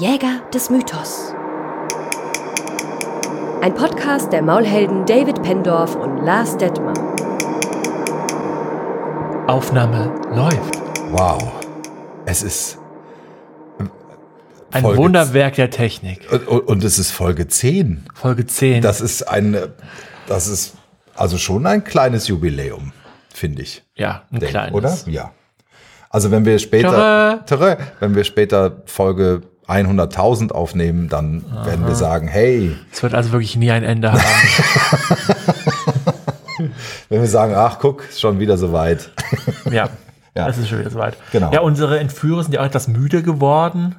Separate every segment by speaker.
Speaker 1: Jäger des Mythos. Ein Podcast der Maulhelden David Pendorf und Lars Detmer.
Speaker 2: Aufnahme läuft.
Speaker 3: Wow. Es ist.
Speaker 2: Ein
Speaker 3: Folge
Speaker 2: Wunderwerk der Technik.
Speaker 3: Und, und es ist Folge 10.
Speaker 2: Folge 10.
Speaker 3: Das ist ein. Das ist also schon ein kleines Jubiläum, finde ich.
Speaker 2: ja, ein
Speaker 3: Denk,
Speaker 2: kleines.
Speaker 3: Oder? Ja. Also wenn wir später. Tere, wenn wir später Folge 100.000 aufnehmen, dann werden wir sagen, hey,
Speaker 2: Es wird also wirklich nie ein Ende haben.
Speaker 3: wenn wir sagen, ach guck, ist schon wieder soweit.
Speaker 2: ja.
Speaker 3: Ja.
Speaker 2: Es ist schon wieder soweit.
Speaker 3: Genau.
Speaker 2: Ja, unsere Entführer sind ja auch etwas müde geworden.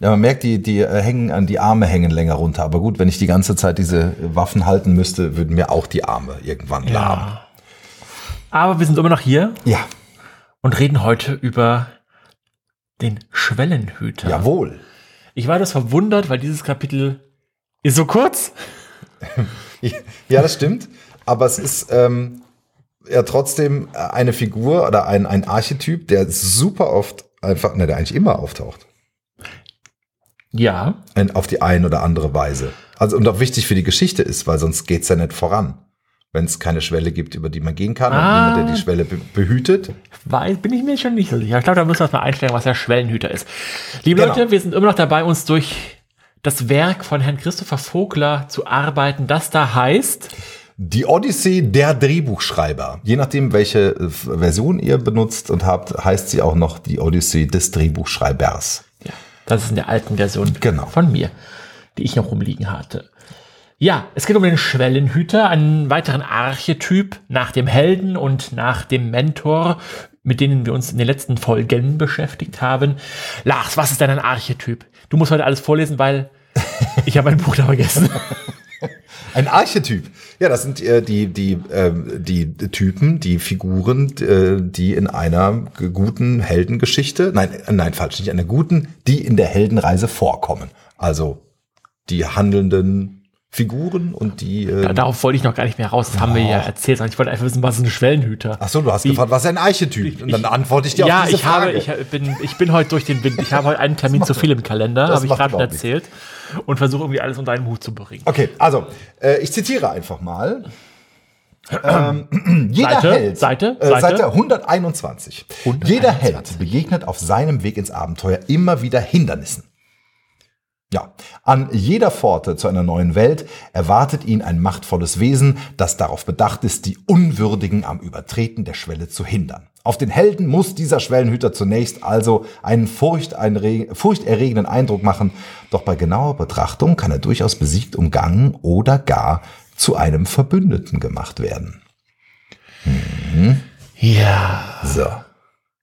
Speaker 3: Ja, man merkt, die, die äh, hängen an die Arme hängen länger runter. Aber gut, wenn ich die ganze Zeit diese Waffen halten müsste, würden mir auch die Arme irgendwann lahm.
Speaker 2: Aber wir sind immer noch hier
Speaker 3: Ja,
Speaker 2: und reden heute über den Schwellenhüter.
Speaker 3: jawohl.
Speaker 2: Ich war das verwundert, weil dieses Kapitel ist so kurz.
Speaker 3: Ja, das stimmt. Aber es ist ähm, ja trotzdem eine Figur oder ein, ein Archetyp, der super oft einfach, ne, der eigentlich immer auftaucht.
Speaker 2: Ja.
Speaker 3: Ein- Auf die eine oder andere Weise. Also und auch wichtig für die Geschichte ist, weil sonst geht's ja nicht voran. Wenn es keine Schwelle gibt, über die man gehen kann
Speaker 2: Ah.
Speaker 3: und niemand, der die Schwelle be behütet.
Speaker 2: Weiß, bin ich mir schon nicht so sicher. Ich glaube, da müssen wir uns mal einstellen, was der Schwellenhüter ist. Liebe
Speaker 3: Genau.
Speaker 2: Leute, wir sind immer noch dabei, uns durch das Werk von Herrn Christopher Vogler zu arbeiten, das da heißt,
Speaker 3: Die Odyssee der Drehbuchschreiber. Je nachdem, welche äh, Version ihr benutzt und habt, heißt sie auch noch die Odyssee des Drehbuchschreibers.
Speaker 2: ja, das ist in der alten Version
Speaker 3: Genau.
Speaker 2: von mir, die ich noch rumliegen hatte. Ja, es geht um den Schwellenhüter, einen weiteren Archetyp nach dem Helden und nach dem Mentor, mit denen wir uns in den letzten Folgen beschäftigt haben. Lars, was ist denn ein Archetyp? Du musst heute alles vorlesen, weil ich habe mein Buch da vergessen.
Speaker 3: Ein Archetyp. Ja, das sind äh, die, die, ähm, die Typen, die Figuren, äh, die in einer guten Heldengeschichte, nein, äh, nein, falsch, nicht einer guten, die in der Heldenreise vorkommen. Also die handelnden Figuren und die. Äh,
Speaker 2: Da- Darauf wollte ich noch gar nicht mehr raus. Das haben wir ja erzählt. Ich wollte einfach wissen, was ist ein Schwellenhüter?
Speaker 3: Ach so, du hast
Speaker 2: Wie-
Speaker 3: gefragt, was ist ein Archetyp? Und dann antworte ich dir
Speaker 2: ja,
Speaker 3: auf diese
Speaker 2: ich habe,
Speaker 3: Frage.
Speaker 2: ich bin, ich bin heute durch den Wind. Ich habe heute einen Termin zu viel im Kalender, habe ich gerade erzählt. Und versuche irgendwie alles unter einen Hut zu bringen.
Speaker 3: Okay, also, äh, ich zitiere einfach mal. Ähm, jeder
Speaker 2: Seite,
Speaker 3: Held,
Speaker 2: Seite,
Speaker 3: äh,
Speaker 2: Seite.
Speaker 3: Seite 121. Jeder Held begegnet auf seinem Weg ins Abenteuer immer wieder Hindernissen. Ja, an jeder Pforte zu einer neuen Welt erwartet ihn ein machtvolles Wesen, das darauf bedacht ist, die Unwürdigen am Übertreten der Schwelle zu hindern. Auf den Helden muss dieser Schwellenhüter zunächst also einen furchterregenden Eindruck machen, doch bei genauer Betrachtung kann er durchaus besiegt, umgangen oder gar zu einem Verbündeten gemacht werden.
Speaker 2: Ja.
Speaker 3: So.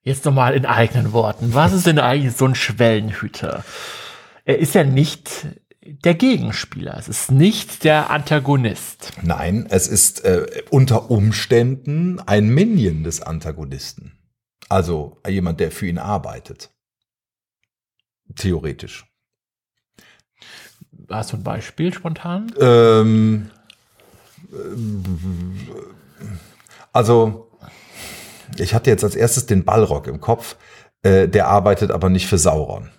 Speaker 2: Jetzt nochmal in eigenen Worten. Was ist denn eigentlich so ein Schwellenhüter? Er ist ja nicht der Gegenspieler. Es ist nicht der Antagonist.
Speaker 3: Nein, es ist äh, unter Umständen ein Minion des Antagonisten. Also jemand, der für ihn arbeitet. Theoretisch.
Speaker 2: Hast du ein Beispiel spontan?
Speaker 3: Ähm, also, ich hatte jetzt als erstes den Ballrock im Kopf. Äh, der arbeitet aber nicht für Sauron.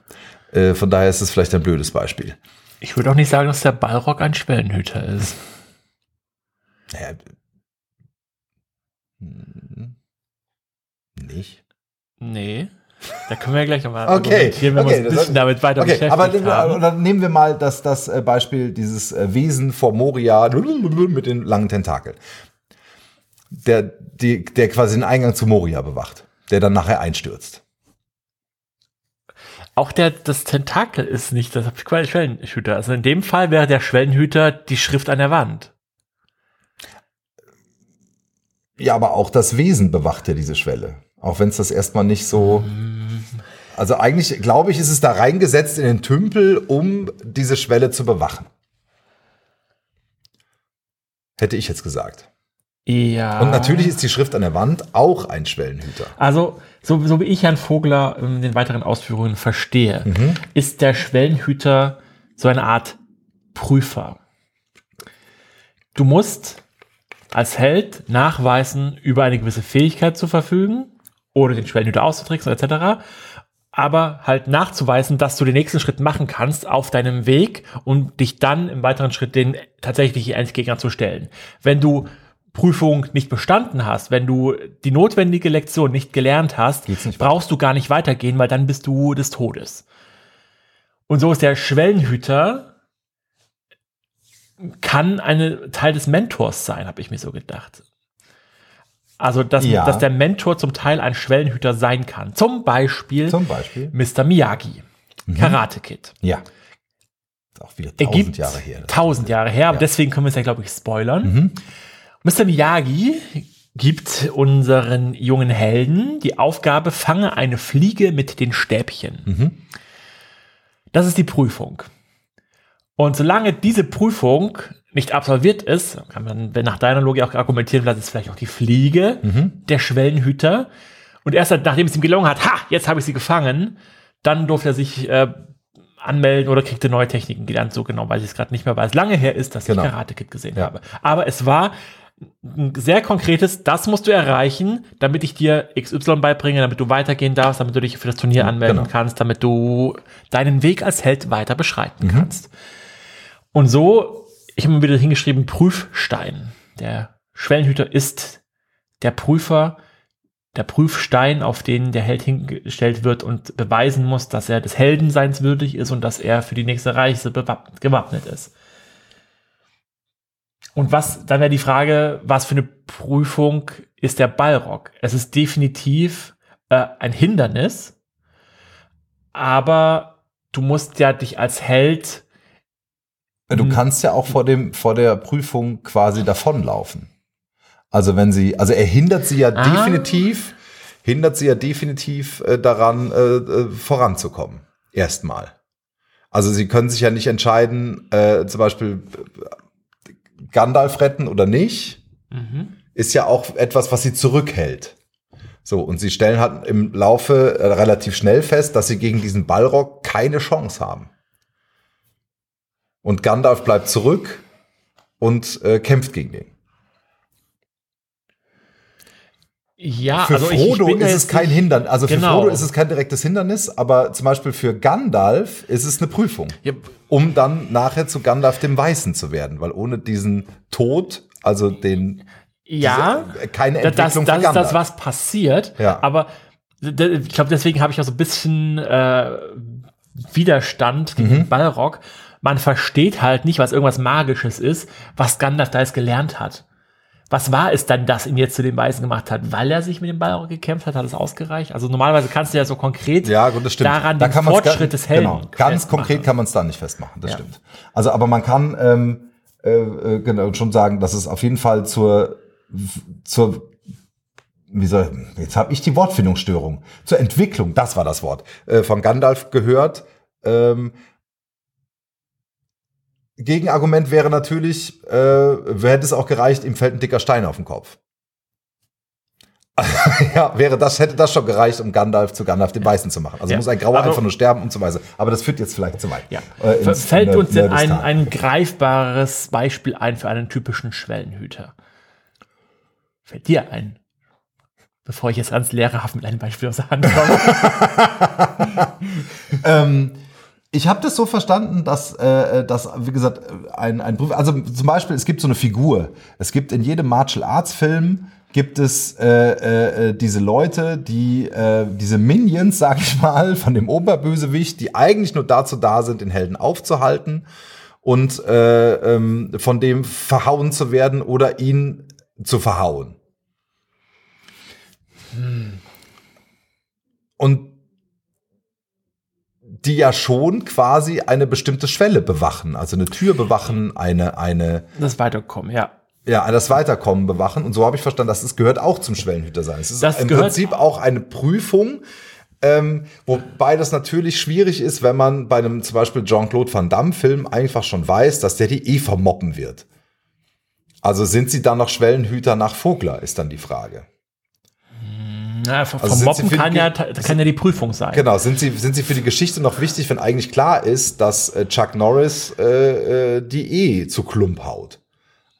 Speaker 3: Äh, von daher ist es vielleicht ein blödes Beispiel.
Speaker 2: Ich würde auch nicht sagen, dass der Ballrock ein Schwellenhüter ist.
Speaker 3: Naja, hm, nicht.
Speaker 2: Nee. Da können wir ja gleich nochmal
Speaker 3: Okay,
Speaker 2: argumentieren, wenn
Speaker 3: okay,
Speaker 2: wir uns ein bisschen damit weiter
Speaker 3: Okay,
Speaker 2: beschäftigt
Speaker 3: aber
Speaker 2: haben.
Speaker 3: dann nehmen wir mal das, das äh, Beispiel dieses äh, Wesen vor Moria mit den langen Tentakeln. Der, die, der quasi den Eingang zu Moria bewacht, der dann nachher einstürzt.
Speaker 2: Auch der, das Tentakel ist nicht das Schwellenhüter. Also in dem Fall wäre der Schwellenhüter die Schrift an der Wand.
Speaker 3: Ja, aber auch das Wesen bewacht ja diese Schwelle. Auch wenn es das erstmal nicht so. Also eigentlich, glaube ich, ist es da reingesetzt in den Tümpel, um diese Schwelle zu bewachen. Hätte ich jetzt gesagt.
Speaker 2: Ja.
Speaker 3: Und natürlich ist die Schrift an der Wand auch ein Schwellenhüter.
Speaker 2: Also, so, so wie ich Herrn Vogler in den weiteren Ausführungen verstehe,
Speaker 3: Mhm.
Speaker 2: ist der Schwellenhüter so eine Art Prüfer. Du musst als Held nachweisen, über eine gewisse Fähigkeit zu verfügen oder den Schwellenhüter auszutricksen etc. aber halt nachzuweisen, dass du den nächsten Schritt machen kannst auf deinem Weg und dich dann im weiteren Schritt den tatsächlichen Endgegner zu stellen. Wenn du Prüfung nicht bestanden hast, wenn du die notwendige Lektion nicht gelernt hast,
Speaker 3: nicht
Speaker 2: brauchst du gar nicht weitergehen, weil dann bist du des Todes. Und so ist der Schwellenhüter kann eine Teil des Mentors sein, habe ich mir so gedacht. Also, dass,
Speaker 3: Ja.
Speaker 2: dass der Mentor zum Teil ein Schwellenhüter sein kann. Zum Beispiel,
Speaker 3: Zum Beispiel.
Speaker 2: Mr. Miyagi, Karate Kid.
Speaker 3: Ja. Auch wieder
Speaker 2: Er
Speaker 3: tausend Jahre her.
Speaker 2: tausend Jahre her, aber
Speaker 3: Ja.
Speaker 2: deswegen können wir es ja, glaube ich, spoilern.
Speaker 3: Mhm.
Speaker 2: Mr. Miyagi gibt unseren jungen Helden die Aufgabe, fange eine Fliege mit den Stäbchen.
Speaker 3: Mhm.
Speaker 2: Das ist die Prüfung. Und solange diese Prüfung nicht absolviert ist, kann man wenn nach deiner Logik auch argumentieren, vielleicht ist vielleicht auch die Fliege,
Speaker 3: Mhm.
Speaker 2: der Schwellenhüter. Und erst nachdem es ihm gelungen hat, ha, jetzt habe ich sie gefangen, dann durfte er sich äh, anmelden oder kriegte neue Techniken gelernt. So genau weiß ich es gerade nicht mehr, weil es lange her ist, dass
Speaker 3: Genau.
Speaker 2: ich Karate Kid gesehen
Speaker 3: Ja.
Speaker 2: habe. Aber es war ein sehr konkretes, das musst du erreichen, damit ich dir XY beibringe, damit du weitergehen darfst, damit du dich für das Turnier anmelden
Speaker 3: genau.
Speaker 2: kannst, damit du deinen Weg als Held weiter
Speaker 3: Mhm.
Speaker 2: beschreiten kannst. Und so, ich habe mir wieder hingeschrieben, Prüfstein. Der Schwellenhüter ist der Prüfer, der Prüfstein, auf den der Held hingestellt wird und beweisen muss, dass er des Heldenseins würdig ist und dass er für die nächste Reise gewappnet ist. Und was, dann wäre die Frage, was für eine Prüfung ist der Ballrock? Es ist definitiv äh, ein Hindernis, aber du musst ja dich als Held
Speaker 3: Du kannst ja auch vor dem, vor der Prüfung quasi davonlaufen. Also wenn sie, also er hindert sie ja
Speaker 2: Ah.
Speaker 3: definitiv, hindert sie ja definitiv äh, daran, äh, äh, voranzukommen. Erstmal. Also sie können sich ja nicht entscheiden, äh, zum Beispiel Gandalf retten oder nicht. Ist ja auch etwas, was sie zurückhält. So, und sie stellen halt im Laufe äh, relativ schnell fest, dass sie gegen diesen Ballrock keine Chance haben. Und Gandalf bleibt zurück und äh, kämpft gegen den.
Speaker 2: Ja,
Speaker 3: Für
Speaker 2: also ich-
Speaker 3: Frodo
Speaker 2: ich da
Speaker 3: ist es kein Hindernis. Also für
Speaker 2: Genau.
Speaker 3: Frodo ist es kein direktes Hindernis, aber zum Beispiel für Gandalf ist es eine Prüfung,
Speaker 2: Ja,
Speaker 3: um dann nachher zu Gandalf dem Weißen zu werden, weil ohne diesen Tod, also den
Speaker 2: ja
Speaker 3: diese- keine
Speaker 2: da- das,
Speaker 3: Entwicklung
Speaker 2: das
Speaker 3: für
Speaker 2: ist das, was passiert.
Speaker 3: Ja.
Speaker 2: Aber ich glaube, deswegen habe ich auch so ein bisschen äh, Widerstand gegen
Speaker 3: Mhm.
Speaker 2: Ballrock. Man versteht halt nicht, was irgendwas Magisches ist, was Gandalf da jetzt gelernt hat. Was war es dann, das ihn jetzt zu dem Weisen gemacht hat? Weil er sich mit dem Ballrock gekämpft hat, hat es ausgereicht? Also normalerweise kannst du ja so konkret
Speaker 3: Ja, gut, das stimmt.
Speaker 2: daran
Speaker 3: da
Speaker 2: den Fortschritt des Helden
Speaker 3: Genau, ganz konkret kann man es da nicht festmachen, das
Speaker 2: Ja.
Speaker 3: stimmt. Also, aber man kann ähm, äh, äh, genau, schon sagen, dass es auf jeden Fall zur, zur wie soll, jetzt habe ich die Wortfindungsstörung, zur Entwicklung, das war das Wort, äh, von Gandalf gehört. Ähm, Gegenargument wäre natürlich, äh, hätte es auch gereicht, ihm fällt ein dicker Stein auf den Kopf. ja, wäre das, hätte das schon gereicht, um Gandalf zu Gandalf den Weißen zu machen. Also
Speaker 2: Ja.
Speaker 3: muss ein Grauer
Speaker 2: Aber-
Speaker 3: einfach nur sterben und so weiter. Aber das führt jetzt vielleicht zu weit.
Speaker 2: Ja.
Speaker 3: Äh, ins
Speaker 2: Fällt
Speaker 3: Ner-
Speaker 2: uns denn ein, ein greifbares Beispiel ein für einen typischen Schwellenhüter? Fällt dir ein? Bevor ich jetzt ganz lehrerhaft mit einem Beispiel aus der Hand komme.
Speaker 3: ähm, ich habe das so verstanden, dass, äh, dass wie gesagt, ein, ein Beruf, also zum Beispiel, es gibt so eine Figur. Es gibt in jedem Martial Arts Film gibt es äh, äh, diese Leute, die äh, diese Minions, sag ich mal, von dem Oberbösewicht, die eigentlich nur dazu da sind, den Helden aufzuhalten und äh, ähm, von dem verhauen zu werden oder ihn zu verhauen. Und die ja schon quasi eine bestimmte Schwelle bewachen, also eine Tür bewachen, eine, eine,
Speaker 2: Das Weiterkommen, ja.
Speaker 3: ja, das Weiterkommen bewachen. Und so habe ich verstanden, dass es gehört auch zum Schwellenhüter sein. Es ist
Speaker 2: Das
Speaker 3: im
Speaker 2: gehört-
Speaker 3: Prinzip auch eine Prüfung, ähm, wobei das natürlich schwierig ist, wenn man bei einem zum Beispiel Jean-Claude Van Damme-Film einfach schon weiß, dass der die eh vermoppen wird. Also sind sie dann noch Schwellenhüter nach Vogler, ist dann die Frage.
Speaker 2: Na, vom
Speaker 3: Also sie für die
Speaker 2: kann ja, kann ja die Prüfung sein.
Speaker 3: Genau, sind sie, sind sie für die Geschichte noch wichtig, wenn eigentlich klar ist, dass äh, Chuck Norris äh, äh, die eh zu Klump haut?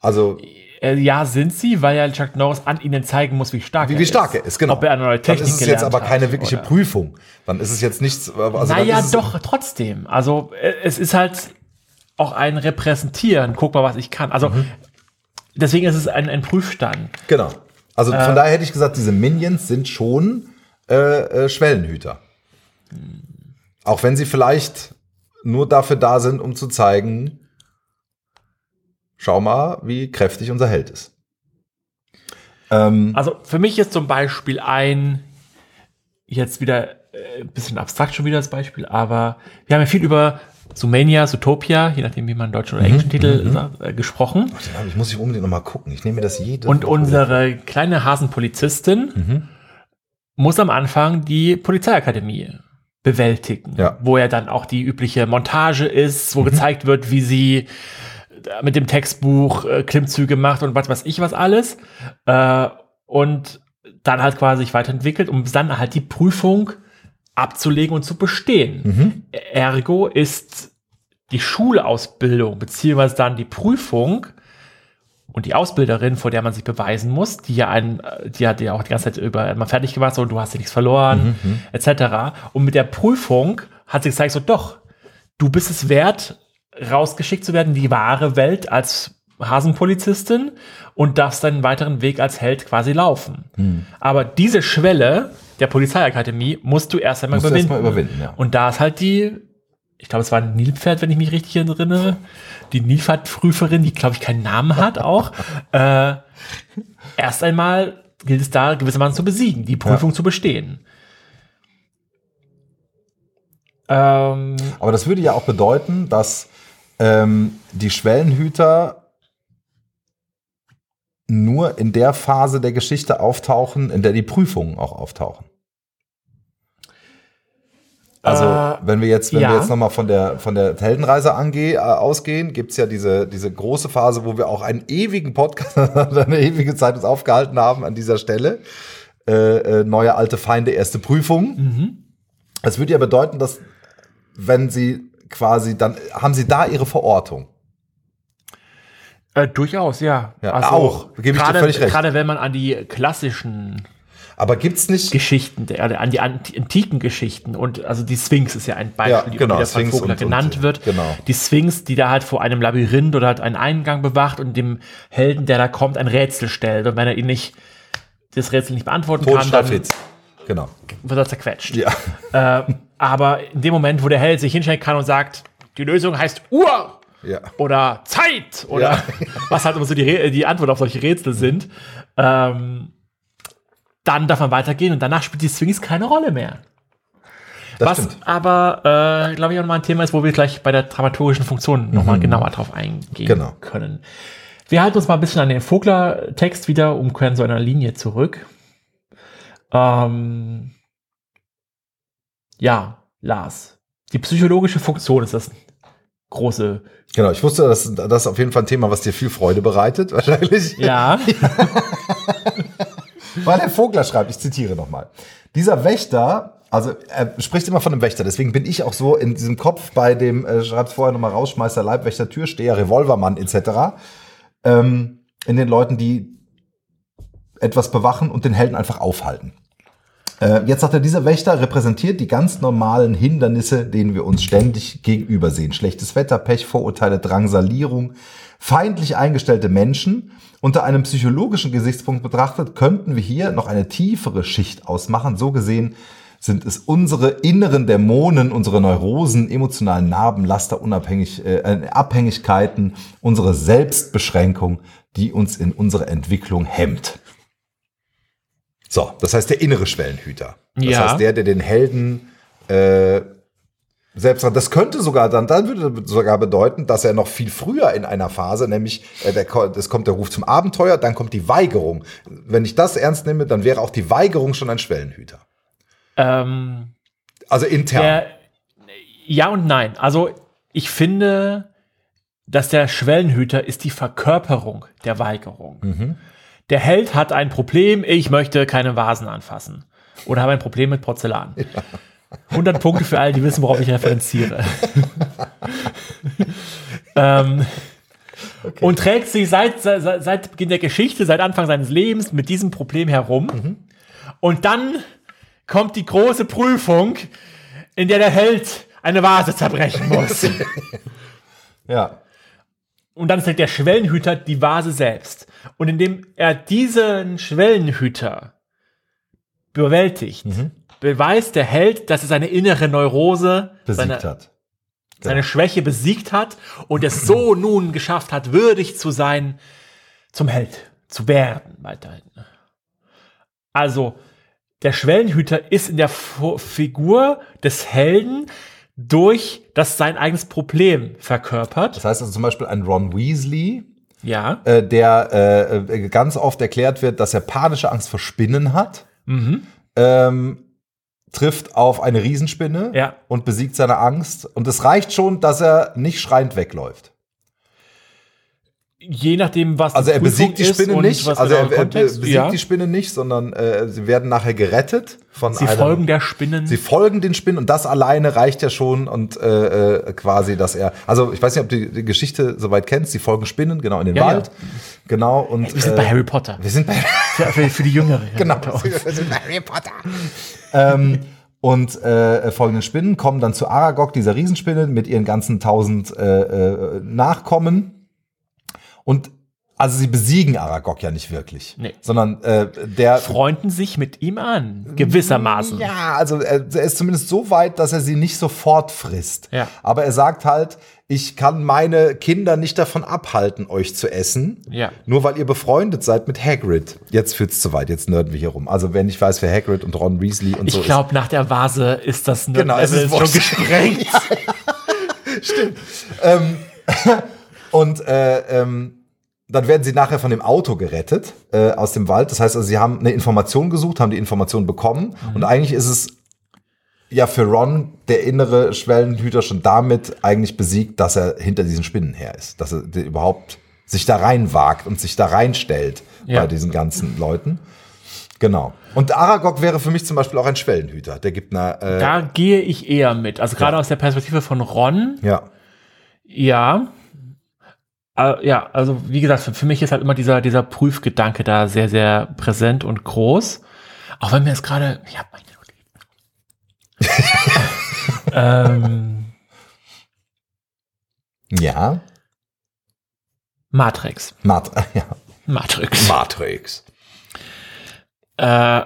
Speaker 3: Also,
Speaker 2: Äh, ja, sind sie, weil ja Chuck Norris an ihnen zeigen muss, wie stark
Speaker 3: Wie,
Speaker 2: er
Speaker 3: wie
Speaker 2: ist.
Speaker 3: stark er ist, genau.
Speaker 2: Ob er eine neue
Speaker 3: Dann
Speaker 2: Technik
Speaker 3: ist es jetzt aber keine wirkliche
Speaker 2: oder-
Speaker 3: Prüfung. Dann ist es jetzt nichts. Also dann
Speaker 2: naja, doch, trotzdem. Also es ist halt auch ein Repräsentieren. Guck mal, was ich kann. Also
Speaker 3: Mhm.
Speaker 2: deswegen ist es ein, ein Prüfstand.
Speaker 3: Genau. Also
Speaker 2: Äh.
Speaker 3: von daher hätte ich gesagt, diese Minions sind schon äh, äh, Schwellenhüter. Auch wenn sie vielleicht nur dafür da sind, um zu zeigen, schau mal, wie kräftig unser Held ist. Ähm,
Speaker 2: Also für mich ist zum Beispiel ein, jetzt wieder äh, ein bisschen abstrakt schon wieder das Beispiel, aber wir haben ja viel über Sumania, Zootopia, je nachdem, wie man deutschen oder englischen Titel sagt, äh, gesprochen.
Speaker 3: den ich muss ich unbedingt noch mal gucken. Ich nehme mir das jede
Speaker 2: Und
Speaker 3: Woche.
Speaker 2: unsere kleine Hasenpolizistin
Speaker 3: Mhm.
Speaker 2: muss am Anfang die Polizeiakademie bewältigen,
Speaker 3: Ja.
Speaker 2: wo ja dann auch die übliche Montage ist, wo gezeigt wird, wie sie äh, mit dem Textbuch äh, Klimmzüge macht und was weiß ich was alles. Äh, und dann halt quasi sich weiterentwickelt, um dann halt die Prüfung abzulegen und zu bestehen. Ergo ist die Schulausbildung beziehungsweise dann die Prüfung und die Ausbilderin, vor der man sich beweisen muss, die ja einen, äh, die hat ja auch die ganze Zeit über immer fertig gemacht, so du hast ja nichts verloren, etc. Und mit der Prüfung hat sie gezeigt, so doch, du bist es wert, rausgeschickt zu werden, in die wahre Welt als Hasenpolizistin und darfst deinen weiteren Weg als Held quasi laufen. Aber diese Schwelle der Polizeiakademie musst du erst einmal
Speaker 3: Musst
Speaker 2: überwinden.
Speaker 3: erst mal überwinden, ja.
Speaker 2: Und da ist halt die, ich glaube, es war ein Nilpferd, wenn ich mich richtig erinnere, die Nilpferdprüferin, die, glaube ich, keinen Namen hat auch. äh, erst einmal gilt es da gewissermaßen zu besiegen, die Prüfung zu bestehen. Ähm,
Speaker 3: Aber das würde ja auch bedeuten, dass ähm, die Schwellenhüter nur in der Phase der Geschichte auftauchen, in der die Prüfungen auch auftauchen. Also,
Speaker 2: Äh,
Speaker 3: wenn wir jetzt, wenn
Speaker 2: ja.
Speaker 3: wir jetzt nochmal von der, von der Heldenreise ange, äh, ausgehen, gibt's ja diese, diese große Phase, wo wir auch einen ewigen Podcast, eine ewige Zeit uns aufgehalten haben an dieser Stelle. Äh, äh, neue alte Feinde, erste Prüfung. Das würde ja bedeuten, dass wenn sie quasi, dann haben sie da ihre Verortung.
Speaker 2: Äh, durchaus, ja.
Speaker 3: Ja, auch. Gebe ich dir
Speaker 2: gerade,
Speaker 3: völlig recht.
Speaker 2: Gerade wenn man an die klassischen
Speaker 3: Aber gibt's nicht,
Speaker 2: Geschichten, der, an die anti- antiken Geschichten und also die Sphinx ist ja ein Beispiel,
Speaker 3: Ja,
Speaker 2: die
Speaker 3: genau,
Speaker 2: wieder von
Speaker 3: Sphinx
Speaker 2: Vogler
Speaker 3: und- und-
Speaker 2: genannt wird.
Speaker 3: genau.
Speaker 2: Die Sphinx, die da halt vor einem Labyrinth oder halt einen Eingang bewacht und dem Helden, der da kommt, ein Rätsel stellt. Und wenn er ihn nicht, das Rätsel nicht beantworten kann,
Speaker 3: Totschlag
Speaker 2: dann
Speaker 3: Fitz. Genau.
Speaker 2: wird er zerquetscht.
Speaker 3: Ja.
Speaker 2: Äh, aber in dem Moment, wo der Held sich hinstellen kann und sagt, die Lösung heißt Uhr
Speaker 3: Ja.
Speaker 2: oder Zeit oder
Speaker 3: Ja.
Speaker 2: was halt immer so die, Rä- die Antwort auf solche Rätsel sind, ähm, dann darf man weitergehen und danach spielt die Sphinx keine Rolle mehr.
Speaker 3: Das
Speaker 2: was
Speaker 3: stimmt.
Speaker 2: aber, äh, glaube ich, auch nochmal ein Thema ist, wo wir gleich bei der dramaturgischen Funktion nochmal genauer drauf eingehen
Speaker 3: Genau.
Speaker 2: können. Wir halten uns mal ein bisschen an den Vogler-Text wieder, umkehren so einer Linie zurück. Ähm, ja, Lars. Die psychologische Funktion ist das große.
Speaker 3: Genau. Ich wusste, dass das ist auf jeden Fall ein Thema, was dir viel Freude bereitet, wahrscheinlich.
Speaker 2: Ja.
Speaker 3: Weil der Vogler schreibt, ich zitiere nochmal. Dieser Wächter, also er spricht immer von einem Wächter, deswegen bin ich auch so in diesem Kopf bei dem, äh, schreibt vorher nochmal Rausschmeißer, Leibwächter, Türsteher, Revolvermann etc. Ähm, in den Leuten, die etwas bewachen und den Helden einfach aufhalten. Äh, jetzt sagt er, dieser Wächter repräsentiert die ganz normalen Hindernisse, denen wir uns ständig gegenübersehen. Schlechtes Wetter, Pech, Vorurteile, Drangsalierung, feindlich eingestellte Menschen. Unter einem psychologischen Gesichtspunkt betrachtet, könnten wir hier noch eine tiefere Schicht ausmachen. So gesehen sind es unsere inneren Dämonen, unsere Neurosen, emotionalen Narben, Laster, Unabhängig, äh, Abhängigkeiten, unsere Selbstbeschränkung, die uns in unserer Entwicklung hemmt. So, das heißt der innere Schwellenhüter. Das
Speaker 2: Ja.
Speaker 3: heißt der, der den Helden äh, selbst das könnte sogar dann, dann würde sogar bedeuten, dass er noch viel früher in einer Phase, nämlich äh, der, es kommt der Ruf zum Abenteuer, dann kommt die Weigerung. Wenn ich das ernst nehme, dann wäre auch die Weigerung schon ein Schwellenhüter.
Speaker 2: ähm,
Speaker 3: Also intern.
Speaker 2: der, ja und nein. Also ich finde, dass der Schwellenhüter ist die Verkörperung der Weigerung. Der Held hat ein Problem, ich möchte keine Vasen anfassen. Oder habe ein Problem mit Porzellan. 100 Punkte für alle, die wissen, worauf ich referenziere. ähm, und trägt sich seit, seit, seit Beginn der Geschichte, seit Anfang seines Lebens mit diesem Problem herum.
Speaker 3: Mhm.
Speaker 2: Und dann kommt die große Prüfung, in der der Held eine Vase zerbrechen muss.
Speaker 3: Ja.
Speaker 2: Und dann ist halt der Schwellenhüter die Vase selbst. Und indem er diesen Schwellenhüter bewältigt,
Speaker 3: Mhm.
Speaker 2: beweist der Held, dass er seine innere Neurose,
Speaker 3: Besiegt
Speaker 2: seine,
Speaker 3: hat.
Speaker 2: seine Schwäche besiegt hat und es so nun geschafft hat, würdig zu sein, zum Held zu werden weiterhin. Also, der Schwellenhüter ist in der Fu- Figur des Helden durch das sein eigenes Problem verkörpert.
Speaker 3: Das heißt also zum Beispiel ein Ron Weasley,
Speaker 2: Ja.
Speaker 3: äh, der äh, ganz oft erklärt wird, dass er panische Angst vor Spinnen hat,
Speaker 2: Mhm.
Speaker 3: ähm, trifft auf eine Riesenspinne
Speaker 2: Ja.
Speaker 3: und besiegt seine Angst. Und es reicht schon, dass er nicht schreiend wegläuft.
Speaker 2: Je nachdem, was
Speaker 3: Also er
Speaker 2: Prüfung
Speaker 3: besiegt die Spinne nicht,
Speaker 2: was
Speaker 3: also
Speaker 2: genau
Speaker 3: er, er besiegt
Speaker 2: ja.
Speaker 3: die Spinne nicht, sondern äh, sie werden nachher gerettet von
Speaker 2: Sie
Speaker 3: einem,
Speaker 2: folgen der Spinnen.
Speaker 3: Sie folgen den Spinnen und das alleine reicht ja schon und äh, äh, quasi, dass er, also ich weiß nicht, ob du die, die Geschichte soweit kennst, sie folgen Spinnen, genau, in den
Speaker 2: Ja,
Speaker 3: Wald. Genau, und
Speaker 2: wir sind
Speaker 3: äh,
Speaker 2: bei Harry Potter.
Speaker 3: wir sind bei
Speaker 2: Für, für, für die Jüngere.
Speaker 3: Genau, wir sind bei Harry Potter. ähm, und äh, folgende Spinnen kommen dann zu Aragog, dieser Riesenspinne, mit ihren ganzen tausend äh, äh, Nachkommen. Und also sie besiegen Aragog ja nicht wirklich,
Speaker 2: Nee.
Speaker 3: sondern äh, der
Speaker 2: Freunden sich mit ihm an, gewissermaßen.
Speaker 3: ja, also er, er ist zumindest so weit, dass er sie nicht sofort frisst.
Speaker 2: Ja.
Speaker 3: Aber er sagt halt, ich kann meine Kinder nicht davon abhalten, euch zu essen.
Speaker 2: Ja.
Speaker 3: Nur weil ihr befreundet seid mit Hagrid. Jetzt führt's zu weit, jetzt nerden wir hier rum. Also wer nicht weiß, wer Hagrid und Ron Weasley und so
Speaker 2: Ich glaube, nach der Vase ist das
Speaker 3: Genau, es ist
Speaker 2: schon gesprengt.
Speaker 3: ist. Und äh, ähm, dann werden sie nachher von dem Auto gerettet äh, aus dem Wald. Das heißt also, sie haben eine Information gesucht, haben die Information bekommen.
Speaker 2: Mhm.
Speaker 3: Und eigentlich ist es ja für Ron der innere Schwellenhüter schon damit eigentlich besiegt, dass er hinter diesen Spinnen her ist. Dass er überhaupt sich da reinwagt und sich da reinstellt
Speaker 2: Ja.
Speaker 3: bei diesen ganzen Leuten. Genau. Und Aragog wäre für mich zum Beispiel auch ein Schwellenhüter. Der gibt eine. Äh,
Speaker 2: Da gehe ich eher mit. Also gerade aus der Perspektive von Ron,
Speaker 3: ja.
Speaker 2: ja. Äh, ja, also wie gesagt, für, für mich ist halt immer dieser, dieser Prüfgedanke da sehr, sehr präsent und groß. Auch wenn mir jetzt gerade, ich habe meine ähm,
Speaker 3: Ja.
Speaker 2: Matrix.
Speaker 3: Mat ja.
Speaker 2: Matrix.
Speaker 3: Matrix.
Speaker 2: Äh,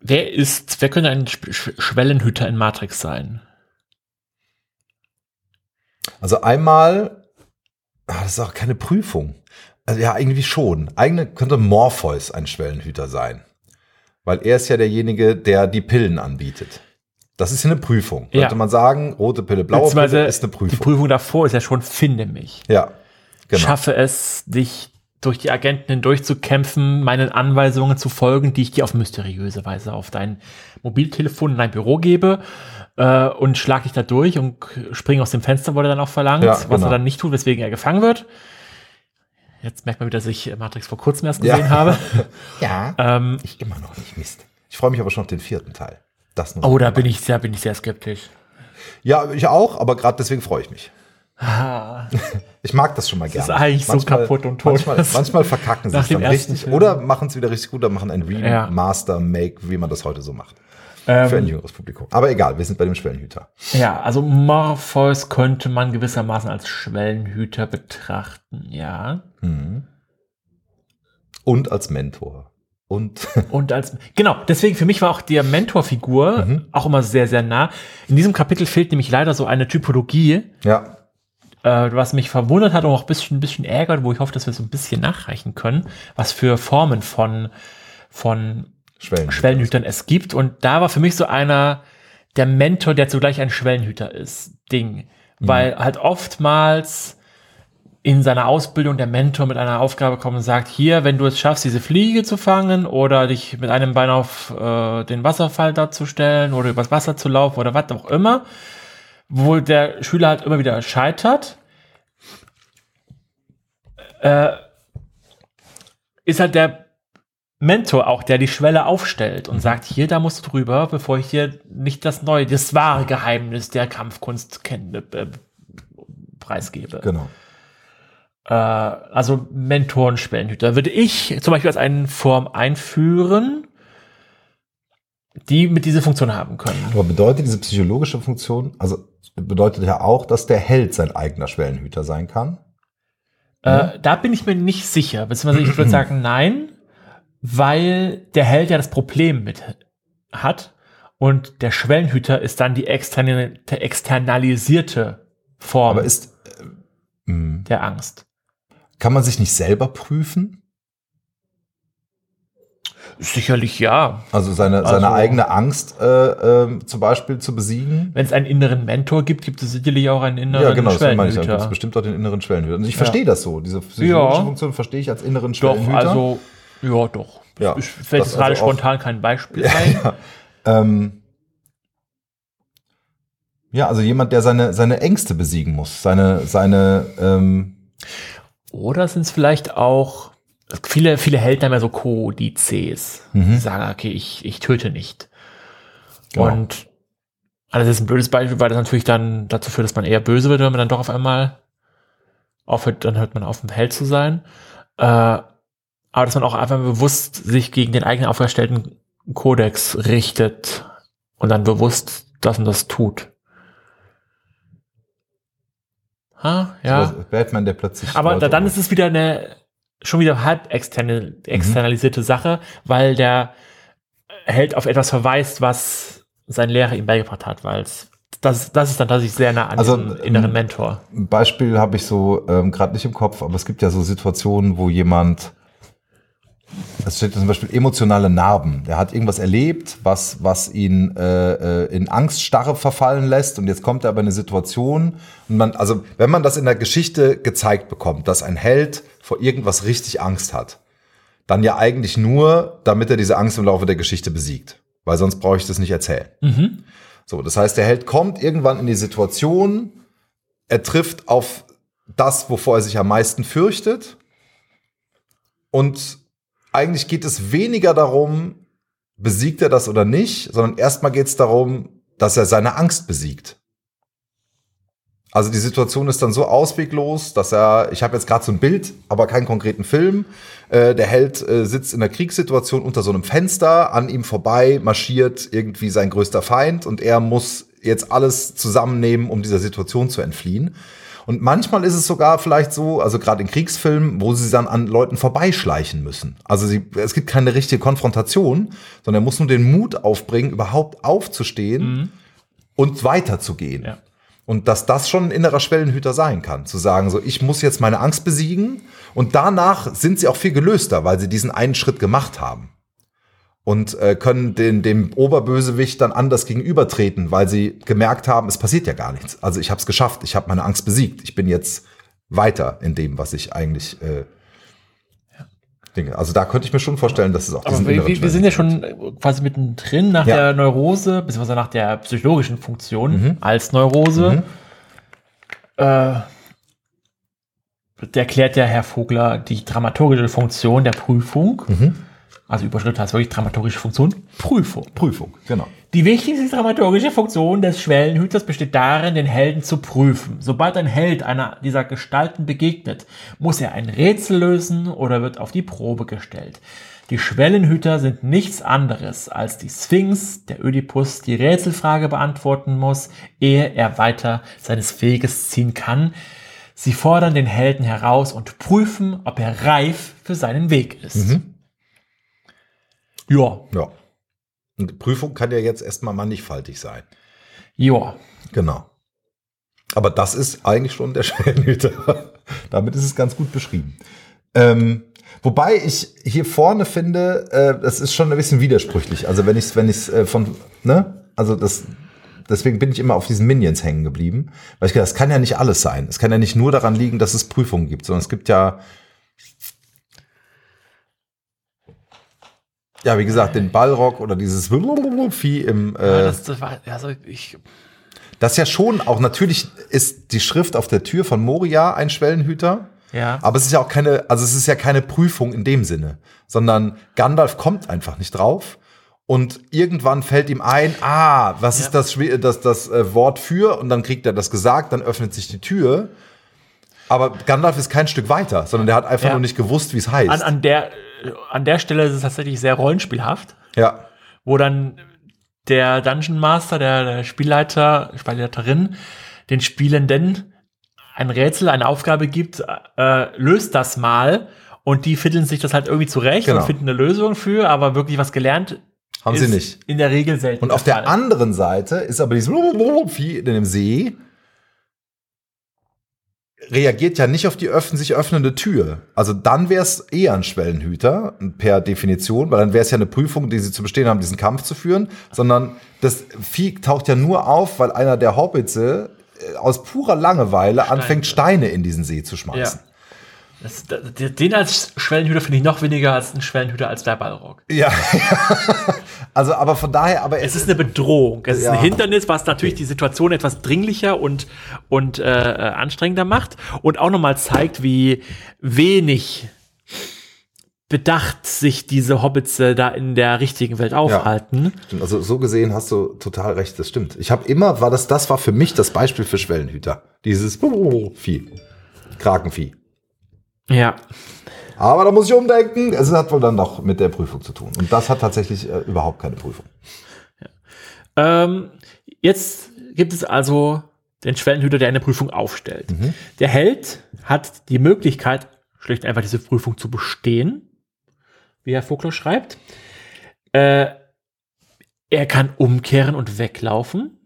Speaker 2: wer ist, wer könnte ein Sch Schwellenhüter in Matrix sein?
Speaker 3: Also einmal, ah, das ist auch keine Prüfung. Also ja, irgendwie schon. Eigentlich könnte Morpheus ein Schwellenhüter sein. Weil er ist ja derjenige, der die Pillen anbietet. Das ist ja eine Prüfung.
Speaker 2: Ja.
Speaker 3: Könnte man sagen, rote Pille, blaue Pille ist eine
Speaker 2: Die
Speaker 3: Prüfung.
Speaker 2: Prüfung davor ist ja schon Finde mich.
Speaker 3: ja, genau.
Speaker 2: Schaffe es, dich durch die Agenten hindurchzukämpfen, meinen Anweisungen zu folgen, die ich dir auf mysteriöse Weise auf dein Mobiltelefon in dein Büro gebe äh, und schlag dich da durch und spring aus dem Fenster, wurde dann auch verlangt,
Speaker 3: Ja,
Speaker 2: was
Speaker 3: genau.
Speaker 2: er dann nicht tut, weswegen er gefangen wird. Jetzt merkt man wieder, dass ich Matrix vor kurzem erst
Speaker 3: Ja.
Speaker 2: gesehen habe.
Speaker 3: Ja.
Speaker 2: Ähm,
Speaker 3: Ich immer noch nicht, Mist. Ich freue mich aber schon auf den vierten Teil. Das nur
Speaker 2: oh, da bin ich sehr, bin ich sehr skeptisch.
Speaker 3: Ja, ich auch, aber gerade deswegen freue ich mich.
Speaker 2: Ah,
Speaker 3: Ich mag das schon mal gerne.
Speaker 2: ist eigentlich so kaputt und tot.
Speaker 3: Manchmal, manchmal verkacken sie es dann richtig
Speaker 2: Film.
Speaker 3: oder machen es wieder richtig gut oder machen ein
Speaker 2: Ja.
Speaker 3: Remaster, Make, wie man das heute so macht.
Speaker 2: Ähm,
Speaker 3: Für ein jüngeres Publikum. Aber egal, wir sind bei dem Schwellenhüter.
Speaker 2: Ja, also Morpheus könnte man gewissermaßen als Schwellenhüter betrachten, ja.
Speaker 3: Und als Mentor. Und
Speaker 2: Und als, genau, deswegen für mich war auch der Mentorfigur
Speaker 3: Mhm.
Speaker 2: auch immer sehr, sehr nah. In diesem Kapitel fehlt nämlich leider so eine Typologie,
Speaker 3: ja,
Speaker 2: äh, was mich verwundert hat und auch ein bisschen, ein bisschen ärgert, wo ich hoffe, dass wir so ein bisschen nachreichen können, was für Formen von, von
Speaker 3: Schwellenhüter.
Speaker 2: Schwellenhütern es gibt. Und da war für mich so einer der Mentor, der zugleich ein Schwellenhüter ist, Ding. Weil halt oftmals in seiner Ausbildung der Mentor mit einer Aufgabe kommt und sagt, hier, wenn du es schaffst, diese Fliege zu fangen oder dich mit einem Bein auf äh, den Wasserfall darzustellen oder übers Wasser zu laufen oder was auch immer, wo der Schüler halt immer wieder scheitert, äh, ist halt der Mentor auch, der die Schwelle aufstellt und sagt, hier, da musst du drüber, bevor ich dir nicht das neue, das wahre Geheimnis der Kampfkunst kenn, äh, preisgebe.
Speaker 3: Genau.
Speaker 2: äh, also Mentoren, Schwellenhüter, würde ich zum Beispiel als eine Form einführen, die mit dieser Funktion haben können.
Speaker 3: Aber bedeutet diese psychologische Funktion, also bedeutet ja auch, dass der Held sein eigener Schwellenhüter sein kann?
Speaker 2: Äh, da bin ich mir nicht sicher, beziehungsweise ich würde sagen nein, weil der Held ja das Problem mit hat und der Schwellenhüter ist dann die externe, externalisierte Form
Speaker 3: Aber ist, äh, mh,
Speaker 2: der Angst.
Speaker 3: kann man sich nicht selber prüfen?
Speaker 2: Sicherlich ja.
Speaker 3: Also seine,
Speaker 2: Also-
Speaker 3: seine eigene Angst äh, ähm, zum Beispiel zu besiegen?
Speaker 2: Wenn es einen inneren Mentor gibt, gibt es sicherlich auch einen inneren
Speaker 3: Ja, genau, das meine ich. Da gibt es
Speaker 2: Schwellenhüter.
Speaker 3: bestimmt auch den inneren Schwellenhüter. Und ich
Speaker 2: Ja.
Speaker 3: verstehe das so. Diese psychologische
Speaker 2: Ja.
Speaker 3: Funktion verstehe ich als inneren
Speaker 2: Doch,
Speaker 3: Schwellenhüter.
Speaker 2: also, ja, doch.
Speaker 3: Ja,
Speaker 2: ich fällt jetzt gerade
Speaker 3: also
Speaker 2: spontan kein Beispiel ein.
Speaker 3: Ähm, ja, also jemand, der seine, seine Ängste besiegen muss. Seine, seine, ähm,
Speaker 2: Oder sind es vielleicht auch, viele, viele Helden haben ja so Kodizes.
Speaker 3: Mhm.
Speaker 2: Die sagen, okay, ich, ich töte nicht.
Speaker 3: Genau.
Speaker 2: Und also das ist ein blödes Beispiel, weil das natürlich dann dazu führt, dass man eher böse wird, wenn man dann doch auf einmal aufhört, dann hört man auf, ein Held zu sein. Äh, aber dass man auch einfach bewusst sich gegen den eigenen aufgestellten Kodex richtet und dann bewusst das und das tut. Ha, ja.
Speaker 3: so Batman, der plötzlich.
Speaker 2: Aber da, dann ist es wieder eine schon wieder halb externe, externalisierte Sache, weil der Held auf etwas verweist, was sein Lehrer ihm beigebracht hat, weil es das, das ist dann tatsächlich sehr nah an
Speaker 3: Also, ähm,
Speaker 2: inneren Mentor.
Speaker 3: Ein Beispiel habe ich so ähm, gerade nicht im Kopf, aber es gibt ja so Situationen, wo jemand, es steht zum Beispiel emotionale Narben. Der hat irgendwas erlebt, was, was ihn äh, äh, in Angststarre verfallen lässt und jetzt kommt er aber in eine Situation und man, also wenn man das in der Geschichte gezeigt bekommt, dass ein Held vor irgendwas richtig Angst hat, dann ja eigentlich nur, damit er diese Angst im Laufe der Geschichte besiegt. Weil sonst brauche ich das nicht erzählen.
Speaker 2: Mhm.
Speaker 3: So, das heißt, der Held kommt irgendwann in die Situation, er trifft auf das, wovor er sich am meisten fürchtet. Und eigentlich geht es weniger darum, besiegt er das oder nicht, sondern erstmal geht es darum, dass er seine Angst besiegt. Also die Situation ist dann so ausweglos, dass er, ich habe jetzt gerade so ein Bild, aber keinen konkreten Film. Äh, der Held äh, sitzt in einer Kriegssituation unter so einem Fenster, an ihm vorbei marschiert irgendwie sein größter Feind und er muss jetzt alles zusammennehmen, um dieser Situation zu entfliehen. Und manchmal ist es sogar vielleicht so, also gerade in Kriegsfilmen, wo sie dann an Leuten vorbeischleichen müssen. Also sie, es gibt keine richtige Konfrontation, sondern er muss nur den Mut aufbringen, überhaupt aufzustehen und weiterzugehen.
Speaker 2: Ja.
Speaker 3: Und dass das schon ein innerer Schwellenhüter sein kann, zu sagen, so ich muss jetzt meine Angst besiegen und danach sind sie auch viel gelöster, weil sie diesen einen Schritt gemacht haben. Und äh, können den, dem Oberbösewicht dann anders gegenübertreten, weil sie gemerkt haben, es passiert ja gar nichts. Also ich habe es geschafft, ich habe meine Angst besiegt. Ich bin jetzt weiter in dem, was ich eigentlich äh, denke. Also da könnte ich mir schon vorstellen, dass es auch
Speaker 2: Aber
Speaker 3: diesen
Speaker 2: wir,
Speaker 3: inneren
Speaker 2: wir, wir sind ja schon äh, quasi mittendrin nach
Speaker 3: Ja.
Speaker 2: der Neurose, beziehungsweise nach der psychologischen Funktion
Speaker 3: Mhm.
Speaker 2: als Neurose. Äh, der erklärt ja Herr Vogler die dramaturgische Funktion der Prüfung.
Speaker 3: Mhm.
Speaker 2: Also Überschrift heißt wirklich dramaturgische Funktion. Prüfung.
Speaker 3: Prüfung, genau.
Speaker 2: Die wichtigste dramaturgische Funktion des Schwellenhüters besteht darin, den Helden zu prüfen. Sobald ein Held einer dieser Gestalten begegnet, muss er ein Rätsel lösen oder wird auf die Probe gestellt. Die Schwellenhüter sind nichts anderes als die Sphinx, der Ödipus die Rätselfrage beantworten muss, ehe er weiter seines Weges ziehen kann. Sie fordern den Helden heraus und prüfen, ob er reif für seinen Weg ist. Ja,
Speaker 3: Ja. Und die Prüfung kann ja jetzt erstmal mannigfaltig sein.
Speaker 2: ja.
Speaker 3: Genau. Aber das ist eigentlich schon der Schwellenhüter. Damit ist es ganz gut beschrieben. Ähm, wobei ich hier vorne finde, äh, das ist schon ein bisschen widersprüchlich. Also wenn ich es wenn ich's, äh, von, ne, also das, deswegen bin ich immer auf diesen Minions hängen geblieben. Weil ich gedacht, das kann ja nicht alles sein. Es kann ja nicht nur daran liegen, dass es Prüfungen gibt, sondern es gibt ja, ja, wie gesagt, den Ballrock oder dieses Vieh im, äh,
Speaker 2: Ja, das, das war, also ich,
Speaker 3: Das ja schon auch, natürlich ist die Schrift auf der Tür von Moria ein Schwellenhüter.
Speaker 2: ja.
Speaker 3: Aber es ist ja auch keine, also es ist ja keine Prüfung in dem Sinne, sondern Gandalf kommt einfach nicht drauf. Und irgendwann fällt ihm ein, ah, was
Speaker 2: Ja.
Speaker 3: ist das, das, das äh, Wort für? Und dann kriegt er das gesagt, dann öffnet sich die Tür. Aber Gandalf ist kein Stück weiter, sondern der hat einfach
Speaker 2: Ja.
Speaker 3: nur nicht gewusst, wie es heißt.
Speaker 2: An, an, der, an der Stelle ist es tatsächlich sehr rollenspielhaft,
Speaker 3: ja.
Speaker 2: wo dann der Dungeon Master, der, der Spielleiter, Spielleiterin, den Spielenden ein Rätsel, eine Aufgabe gibt, äh, löst das mal und die fiddeln sich das halt irgendwie zurecht
Speaker 3: Genau.
Speaker 2: und finden eine Lösung für, aber wirklich was gelernt
Speaker 3: Haben sie nicht.
Speaker 2: in der Regel selten.
Speaker 3: Und auf
Speaker 2: der
Speaker 3: anderen Seite ist aber dieses Vieh in dem See reagiert ja nicht auf die öffnen, sich öffnende Tür. Also dann wäre es eher ein Schwellenhüter per Definition, weil dann wäre es ja eine Prüfung, die sie zu bestehen haben, diesen Kampf zu führen, sondern das Vieh taucht ja nur auf, weil einer der Hobbitze äh, aus purer Langeweile anfängt, Steine in diesen See zu schmeißen.
Speaker 2: Das, das, den als Schwellenhüter finde ich noch weniger als ein Schwellenhüter als der Balrog.
Speaker 3: Ja. also, aber von daher, aber
Speaker 2: Es ist eine Bedrohung. Es ist
Speaker 3: Ja.
Speaker 2: ein Hindernis, was natürlich die Situation etwas dringlicher und, und äh, äh, anstrengender macht und auch nochmal zeigt, wie wenig bedacht sich diese Hobbits da in der richtigen Welt aufhalten.
Speaker 3: Stimmt, Also so gesehen hast du total recht, das stimmt. Ich habe immer, war das, das war für mich das Beispiel für Schwellenhüter. Dieses Vieh. Krakenvieh.
Speaker 2: Ja.
Speaker 3: Aber da muss ich umdenken. Es hat wohl dann doch mit der Prüfung zu tun. Und das hat tatsächlich äh, überhaupt keine Prüfung.
Speaker 2: Ähm, jetzt gibt es also den Schwellenhüter, der eine Prüfung aufstellt. Der Held hat die Möglichkeit, schlicht einfach diese Prüfung zu bestehen, wie Herr Vogler schreibt. Äh, er kann umkehren und weglaufen.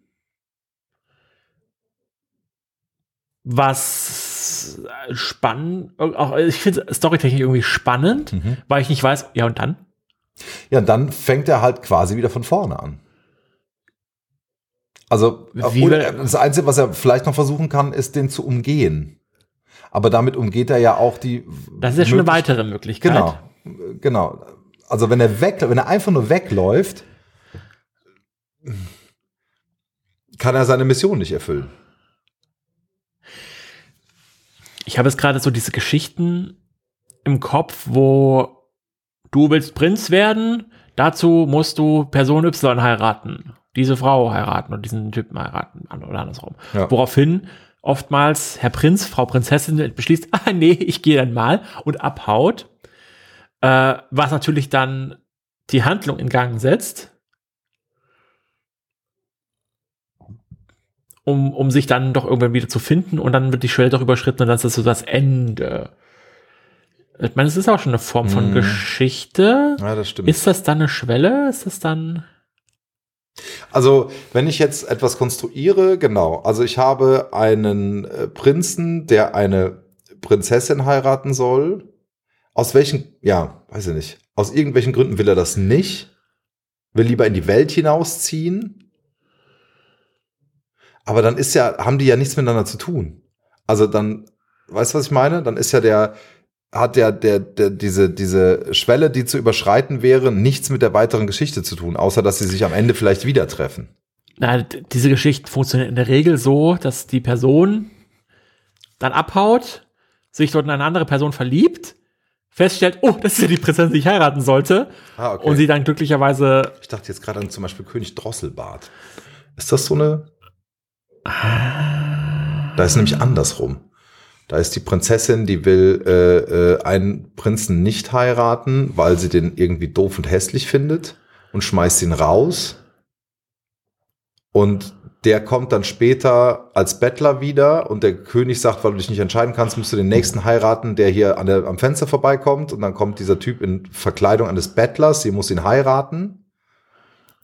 Speaker 2: Was spannend, auch ich finde Storytechnik irgendwie spannend, weil ich nicht weiß, ja und dann?
Speaker 3: Ja, dann fängt er halt quasi wieder von vorne an. Also,
Speaker 2: Wie
Speaker 3: und das Einzige, was er vielleicht noch versuchen kann, ist den zu umgehen. Aber damit umgeht er ja auch die.
Speaker 2: Das ist ja schon eine weitere Möglichkeit.
Speaker 3: Genau, genau. Also wenn er weg, wenn er einfach nur wegläuft, kann er seine Mission nicht erfüllen.
Speaker 2: Ich habe jetzt gerade so diese Geschichten im Kopf, wo du willst Prinz werden, dazu musst du Person Y heiraten, diese Frau heiraten und diesen Typen heiraten oder andersrum.
Speaker 3: Ja.
Speaker 2: Woraufhin oftmals Herr Prinz, Frau Prinzessin beschließt, ah nee, ich gehe dann mal und abhaut, äh, was natürlich dann die Handlung in Gang setzt. Um, um sich dann doch irgendwann wieder zu finden und dann wird die Schwelle doch überschritten und dann ist das so das Ende. Ich meine, es ist auch schon eine Form von
Speaker 3: Mhm.
Speaker 2: Geschichte.
Speaker 3: Ja, das stimmt.
Speaker 2: Ist das dann eine Schwelle? Ist das dann.
Speaker 3: Also, wenn ich jetzt etwas konstruiere, genau. Also, ich habe einen äh, Prinzen, der eine Prinzessin heiraten soll. Aus welchen, ja, weiß ich nicht. Aus irgendwelchen Gründen will er das nicht. Will lieber in die Welt hinausziehen. Aber dann ist ja, haben die ja nichts miteinander zu tun. Also dann, weißt du, was ich meine? Dann ist ja der, hat der, der, der, diese, diese Schwelle, die zu überschreiten wäre, nichts mit der weiteren Geschichte zu tun, außer dass sie sich am Ende vielleicht wieder treffen.
Speaker 2: Na, diese Geschichten funktionieren in der Regel so, dass die Person dann abhaut, sich dort in eine andere Person verliebt, feststellt, oh, das ist ja die Prinzessin, die ich heiraten sollte,
Speaker 3: Ah, okay.
Speaker 2: und sie dann glücklicherweise.
Speaker 3: ich dachte jetzt gerade an zum Beispiel König Drosselbart. Ist das so eine? Da ist nämlich andersrum. Da ist die Prinzessin, die will äh, äh, einen Prinzen nicht heiraten, weil sie den irgendwie doof und hässlich findet und schmeißt ihn raus. Und der kommt dann später als Bettler wieder und der König sagt, weil du dich nicht entscheiden kannst, musst du den nächsten heiraten, der hier an der, am Fenster vorbeikommt. Und dann kommt dieser Typ in Verkleidung eines Bettlers, sie muss ihn heiraten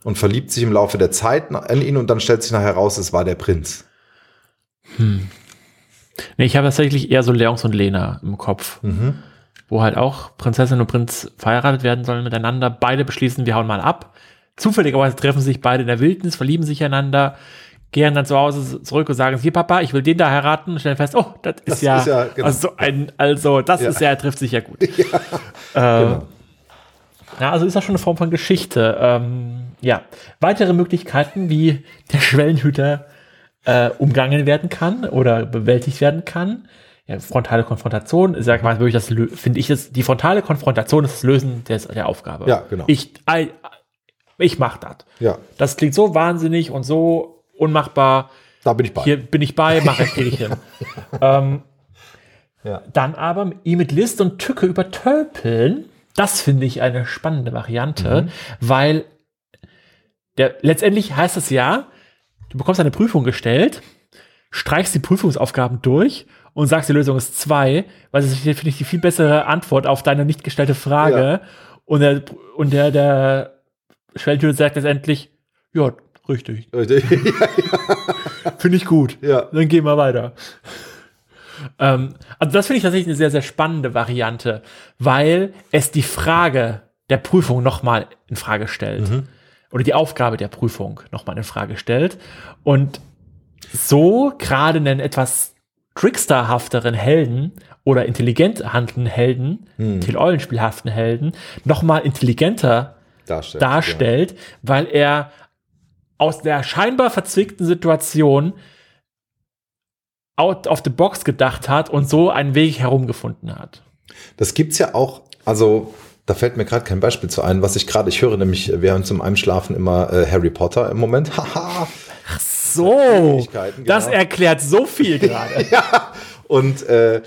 Speaker 3: und verliebt sich im Laufe der Zeit an ihn und dann stellt sich nachher heraus, es war der Prinz.
Speaker 2: Nee, ich habe tatsächlich eher so Leons und Lena im Kopf,
Speaker 3: Mhm.
Speaker 2: wo halt auch Prinzessin und Prinz verheiratet werden sollen miteinander. Beide beschließen, wir hauen mal ab. Zufälligerweise treffen sich beide in der Wildnis, verlieben sich einander, gehen dann zu Hause zurück und sagen, hier Papa, ich will den da heiraten und stellen fest, oh, das ist
Speaker 3: Das
Speaker 2: ja,
Speaker 3: ist ja, genau.
Speaker 2: also ein, also das
Speaker 3: Ja.
Speaker 2: ist ja, trifft sich ja gut. Ähm,
Speaker 3: Genau.
Speaker 2: Ja, also ist das schon eine Form von Geschichte. Ähm, ja, weitere Möglichkeiten, wie der Schwellenhüter äh, umgangen werden kann oder bewältigt werden kann. Ja, frontale Konfrontation, ja quasi wirklich das, finde ich, das, die frontale Konfrontation ist das Lösen des, der Aufgabe.
Speaker 3: Ja, genau.
Speaker 2: Ich, I, ich mach das.
Speaker 3: Ja,
Speaker 2: Das klingt so wahnsinnig und so unmachbar.
Speaker 3: da bin ich bei.
Speaker 2: Hier bin ich bei, mache ich, kriege ich hin. ähm,
Speaker 3: Ja.
Speaker 2: dann aber ihn mit List und Tücke übertölpeln. Das finde ich eine spannende Variante, weil der, letztendlich heißt es ja, du bekommst eine Prüfung gestellt, streichst die Prüfungsaufgaben durch und sagst, die Lösung ist zwei, weil das ist, finde ich, die viel bessere Antwort auf deine nicht gestellte Frage.
Speaker 3: Ja.
Speaker 2: Und der, und der, der Schwelltür sagt letztendlich, ja, richtig, finde ich gut.
Speaker 3: Ja.
Speaker 2: Dann gehen wir weiter. Ähm, also das finde ich tatsächlich eine sehr, sehr spannende Variante, weil es die Frage der Prüfung nochmal in Frage stellt. Oder die Aufgabe der Prüfung nochmal in Frage stellt. Und so gerade einen etwas tricksterhafteren Helden oder intelligent handelnden Helden,
Speaker 3: Hm.
Speaker 2: Eulenspielhaften Helden, nochmal intelligenter
Speaker 3: Darstellt.
Speaker 2: darstellt, weil er aus der scheinbar verzwickten Situation out of the box gedacht hat und so einen Weg herumgefunden hat.
Speaker 3: Das gibt's ja auch, also da fällt mir gerade kein Beispiel zu ein, was ich gerade, ich höre nämlich, wir haben zum Einschlafen immer äh, Harry Potter im Moment. Haha.
Speaker 2: So,
Speaker 3: Fähigkeiten,
Speaker 2: das
Speaker 3: genau.
Speaker 2: erklärt so viel gerade.
Speaker 3: Und äh,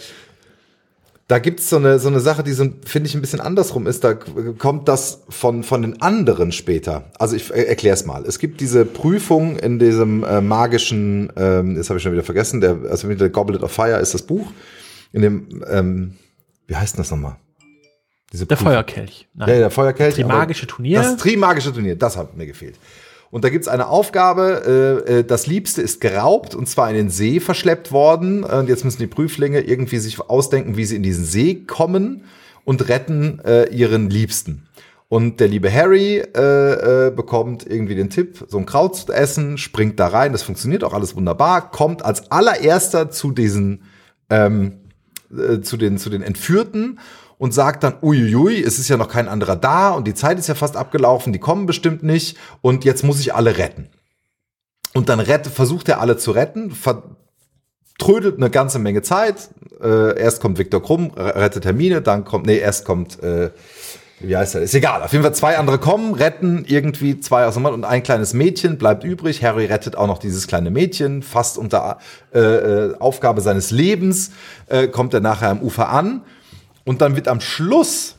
Speaker 3: da gibt's so eine, so eine Sache, die so, finde ich, ein bisschen andersrum ist. Da kommt das von, von den anderen später. Also ich äh, erkläre es mal. Es gibt diese Prüfung in diesem äh, magischen, ähm, jetzt habe ich schon wieder vergessen, der, also der Goblet of Fire ist das Buch. In dem, ähm, wie heißt denn das nochmal? Diese
Speaker 2: Der
Speaker 3: Prüfung.
Speaker 2: Feuerkelch. Nein.
Speaker 3: Ja, der Feuerkelch.
Speaker 2: Trimagische
Speaker 3: aber
Speaker 2: Turnier.
Speaker 3: Das Trimagische Turnier, das hat mir gefehlt. Und da gibt's eine Aufgabe, äh, äh, das Liebste ist geraubt und zwar in den See verschleppt worden. Und jetzt müssen die Prüflinge irgendwie sich ausdenken, wie sie in diesen See kommen und retten äh, ihren Liebsten. Und der liebe Harry äh, äh, bekommt irgendwie den Tipp, so ein Kraut zu essen, springt da rein, das funktioniert auch alles wunderbar, kommt als allererster zu diesen ähm, äh, zu den, zu den Entführten und sagt dann, uiuiui, es ist ja noch kein anderer da und die Zeit ist ja fast abgelaufen, die kommen bestimmt nicht und jetzt muss ich alle retten. Und dann rette, versucht er alle zu retten, vertrödelt eine ganze Menge Zeit. Äh, erst kommt Viktor Krumm, rettet Hermine, dann kommt, nee, erst kommt, äh, wie heißt er? Ist egal. Auf jeden Fall zwei andere kommen, retten irgendwie zwei aus dem Mann und ein kleines Mädchen bleibt übrig. Harry rettet auch noch dieses kleine Mädchen, fast unter äh, äh, Aufgabe seines Lebens, äh, kommt er nachher am Ufer an. Und dann wird am Schluss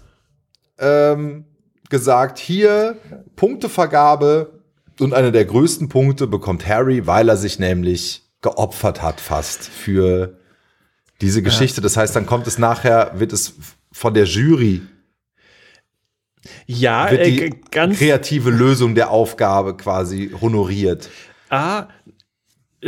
Speaker 3: ähm, gesagt, hier Punktevergabe und einer der größten Punkte bekommt Harry, weil er sich nämlich geopfert hat fast für diese Geschichte. Das heißt, dann kommt es nachher, wird es von der Jury
Speaker 2: Ja,
Speaker 3: wird
Speaker 2: äh,
Speaker 3: die
Speaker 2: ganz
Speaker 3: kreative Lösung der Aufgabe quasi honoriert.
Speaker 2: Ah, äh,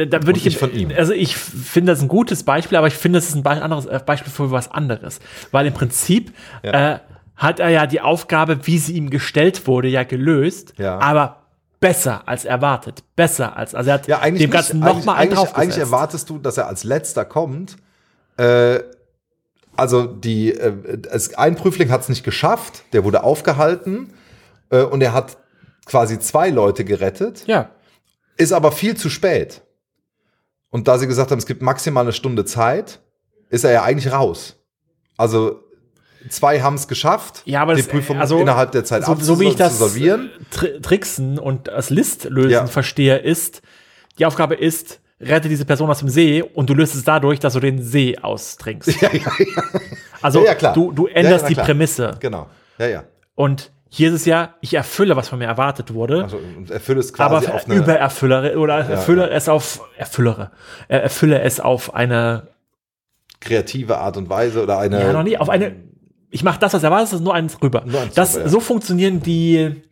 Speaker 2: da würde ich
Speaker 3: von ihm.
Speaker 2: Also ich finde das ein gutes Beispiel, aber ich finde, das ist ein Be anderes äh, Beispiel für was anderes. Weil im Prinzip
Speaker 3: Ja.
Speaker 2: äh, hat er ja die Aufgabe, wie sie ihm gestellt wurde, ja gelöst,
Speaker 3: Ja.
Speaker 2: aber besser als erwartet. Besser als, also er hat
Speaker 3: Ja, eigentlich
Speaker 2: dem Ganzen
Speaker 3: nicht.
Speaker 2: einen
Speaker 3: eigentlich, eigentlich, eigentlich
Speaker 2: draufgesetzt.
Speaker 3: erwartest du, dass er als letzter kommt. Äh, also die, äh, es, ein Prüfling hat es nicht geschafft, der wurde aufgehalten äh, und er hat quasi zwei Leute gerettet,
Speaker 2: Ja,
Speaker 3: ist aber viel zu spät. Und da sie gesagt haben, es gibt maximal eine Stunde Zeit, ist er ja eigentlich raus. Also zwei haben es geschafft,
Speaker 2: Ja, aber
Speaker 3: die
Speaker 2: das-
Speaker 3: Prüfung
Speaker 2: also,
Speaker 3: innerhalb der Zeit
Speaker 2: so, so wie ich das
Speaker 3: absolvieren.
Speaker 2: Tri Tricksen und das Listlösen
Speaker 3: Ja.
Speaker 2: verstehe, ist, die Aufgabe ist, rette diese Person aus dem See und du löst es dadurch, dass du den See austrinkst.
Speaker 3: Ja, ja, ja.
Speaker 2: Also
Speaker 3: Ja, ja, klar.
Speaker 2: du, du änderst die. Prämisse.
Speaker 3: Genau. Ja, ja.
Speaker 2: Und hier ist es ja, ich erfülle, was von mir erwartet wurde,
Speaker 3: Also, erfülle es
Speaker 2: aber
Speaker 3: quasi auf eine,
Speaker 2: übererfüllere oder erfülle es auf, erfüllere, erfülle es auf eine,
Speaker 3: kreative Art und Weise oder eine.
Speaker 2: ja, noch nie, auf eine, ich mache das, was erwartet, ist nur eins rüber.
Speaker 3: Nur eins
Speaker 2: das,
Speaker 3: drüber, ja.
Speaker 2: So funktionieren die,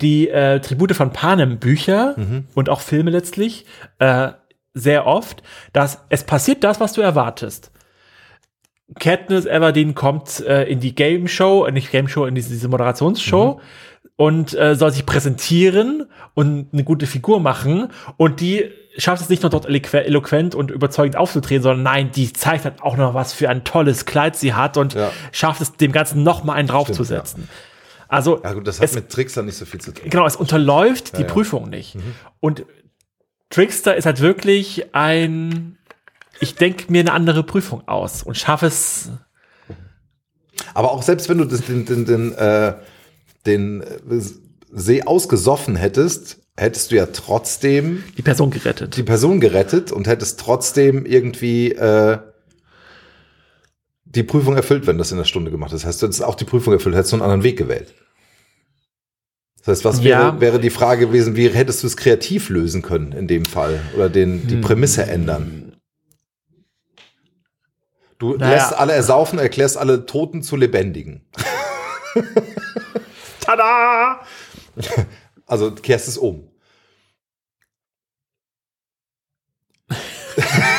Speaker 2: die äh, Tribute von Panem Bücher
Speaker 3: Mhm.
Speaker 2: und auch Filme letztlich äh, sehr oft, dass es passiert das, was du erwartest. Katniss Everdeen kommt äh, in die Game Show, äh, nicht Game Show, in diese, diese Moderationsshow
Speaker 3: Mhm.
Speaker 2: und äh, soll sich präsentieren und eine gute Figur machen und die schafft es nicht nur dort eloqu- eloquent und überzeugend aufzutreten, sondern nein, die zeigt halt auch noch was für ein tolles Kleid sie hat und
Speaker 3: Ja.
Speaker 2: schafft es dem Ganzen noch mal einen draufzusetzen. Also
Speaker 3: Ja, gut, das hat
Speaker 2: es,
Speaker 3: mit Trickster nicht so viel zu tun.
Speaker 2: genau, es unterläuft die
Speaker 3: ja. Mhm.
Speaker 2: Prüfung nicht. Und Trickster ist halt wirklich ein, ich denke mir eine andere Prüfung aus und schaffe es.
Speaker 3: Aber auch selbst wenn du das, den, den, den, äh, den äh, See ausgesoffen hättest, hättest du ja trotzdem
Speaker 2: die Person gerettet.
Speaker 3: die Person gerettet und hättest trotzdem irgendwie äh, die Prüfung erfüllt, wenn das in der Stunde gemacht ist. Das heißt, du hättest auch die Prüfung erfüllt, hättest du einen anderen Weg gewählt. Das heißt, was
Speaker 2: Ja.
Speaker 3: wäre, wäre die Frage gewesen, wie hättest du es kreativ lösen können in dem Fall? Oder den, die
Speaker 2: Hm.
Speaker 3: Prämisse ändern? Du
Speaker 2: Naja.
Speaker 3: lässt alle ersaufen, erklärst alle Toten zu Lebendigen.
Speaker 2: Tada!
Speaker 3: Also kehrst es um.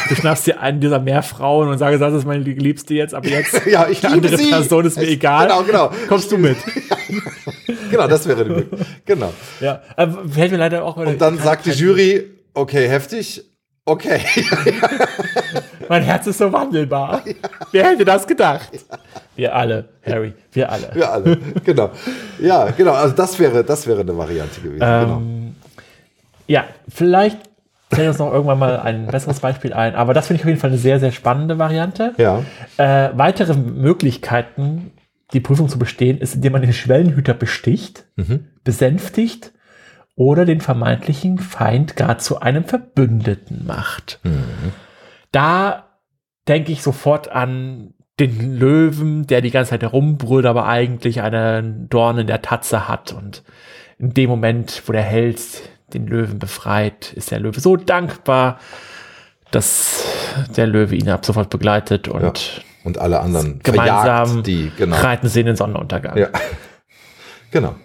Speaker 2: Du schnappst dir einen dieser Meerfrauen und sagst, das ist meine Liebste jetzt, aber jetzt
Speaker 3: Ja, ich
Speaker 2: eine
Speaker 3: liebe
Speaker 2: andere
Speaker 3: sie.
Speaker 2: Person ist mir
Speaker 3: Es-
Speaker 2: egal.
Speaker 3: Genau, genau.
Speaker 2: Kommst du mit?
Speaker 3: Genau, das wäre die Möglichkeit. Genau.
Speaker 2: Ja, äh, fällt mir leider auch
Speaker 3: Und dann sagt die Jury, okay, heftig, okay.
Speaker 2: Mein Herz ist so wandelbar. Wer hätte das gedacht? Wir alle, Harry, wir alle.
Speaker 3: Wir alle. Genau. Ja, genau. Also das wäre, das wäre eine Variante gewesen. genau.
Speaker 2: Ähm, ja, vielleicht fällt uns noch irgendwann mal ein besseres Beispiel ein, aber das finde ich auf jeden Fall eine sehr, sehr spannende Variante.
Speaker 3: Ja.
Speaker 2: Äh, weitere Möglichkeiten, die Prüfung zu bestehen, ist, indem man den Schwellenhüter besticht,
Speaker 3: Mhm.
Speaker 2: besänftigt oder den vermeintlichen Feind gar zu einem Verbündeten macht.
Speaker 3: Mhm.
Speaker 2: Da denke ich sofort an den Löwen, der die ganze Zeit herumbrüllt, aber eigentlich einen Dorn in der Tatze hat. Und in dem Moment, wo der Held den Löwen befreit, ist der Löwe so dankbar, dass der Löwe ihn ab sofort begleitet und
Speaker 3: Ja. Und alle anderen
Speaker 2: gemeinsam
Speaker 3: verjagt die, genau.
Speaker 2: reiten sie in den Sonnenuntergang.
Speaker 3: Ja. Genau.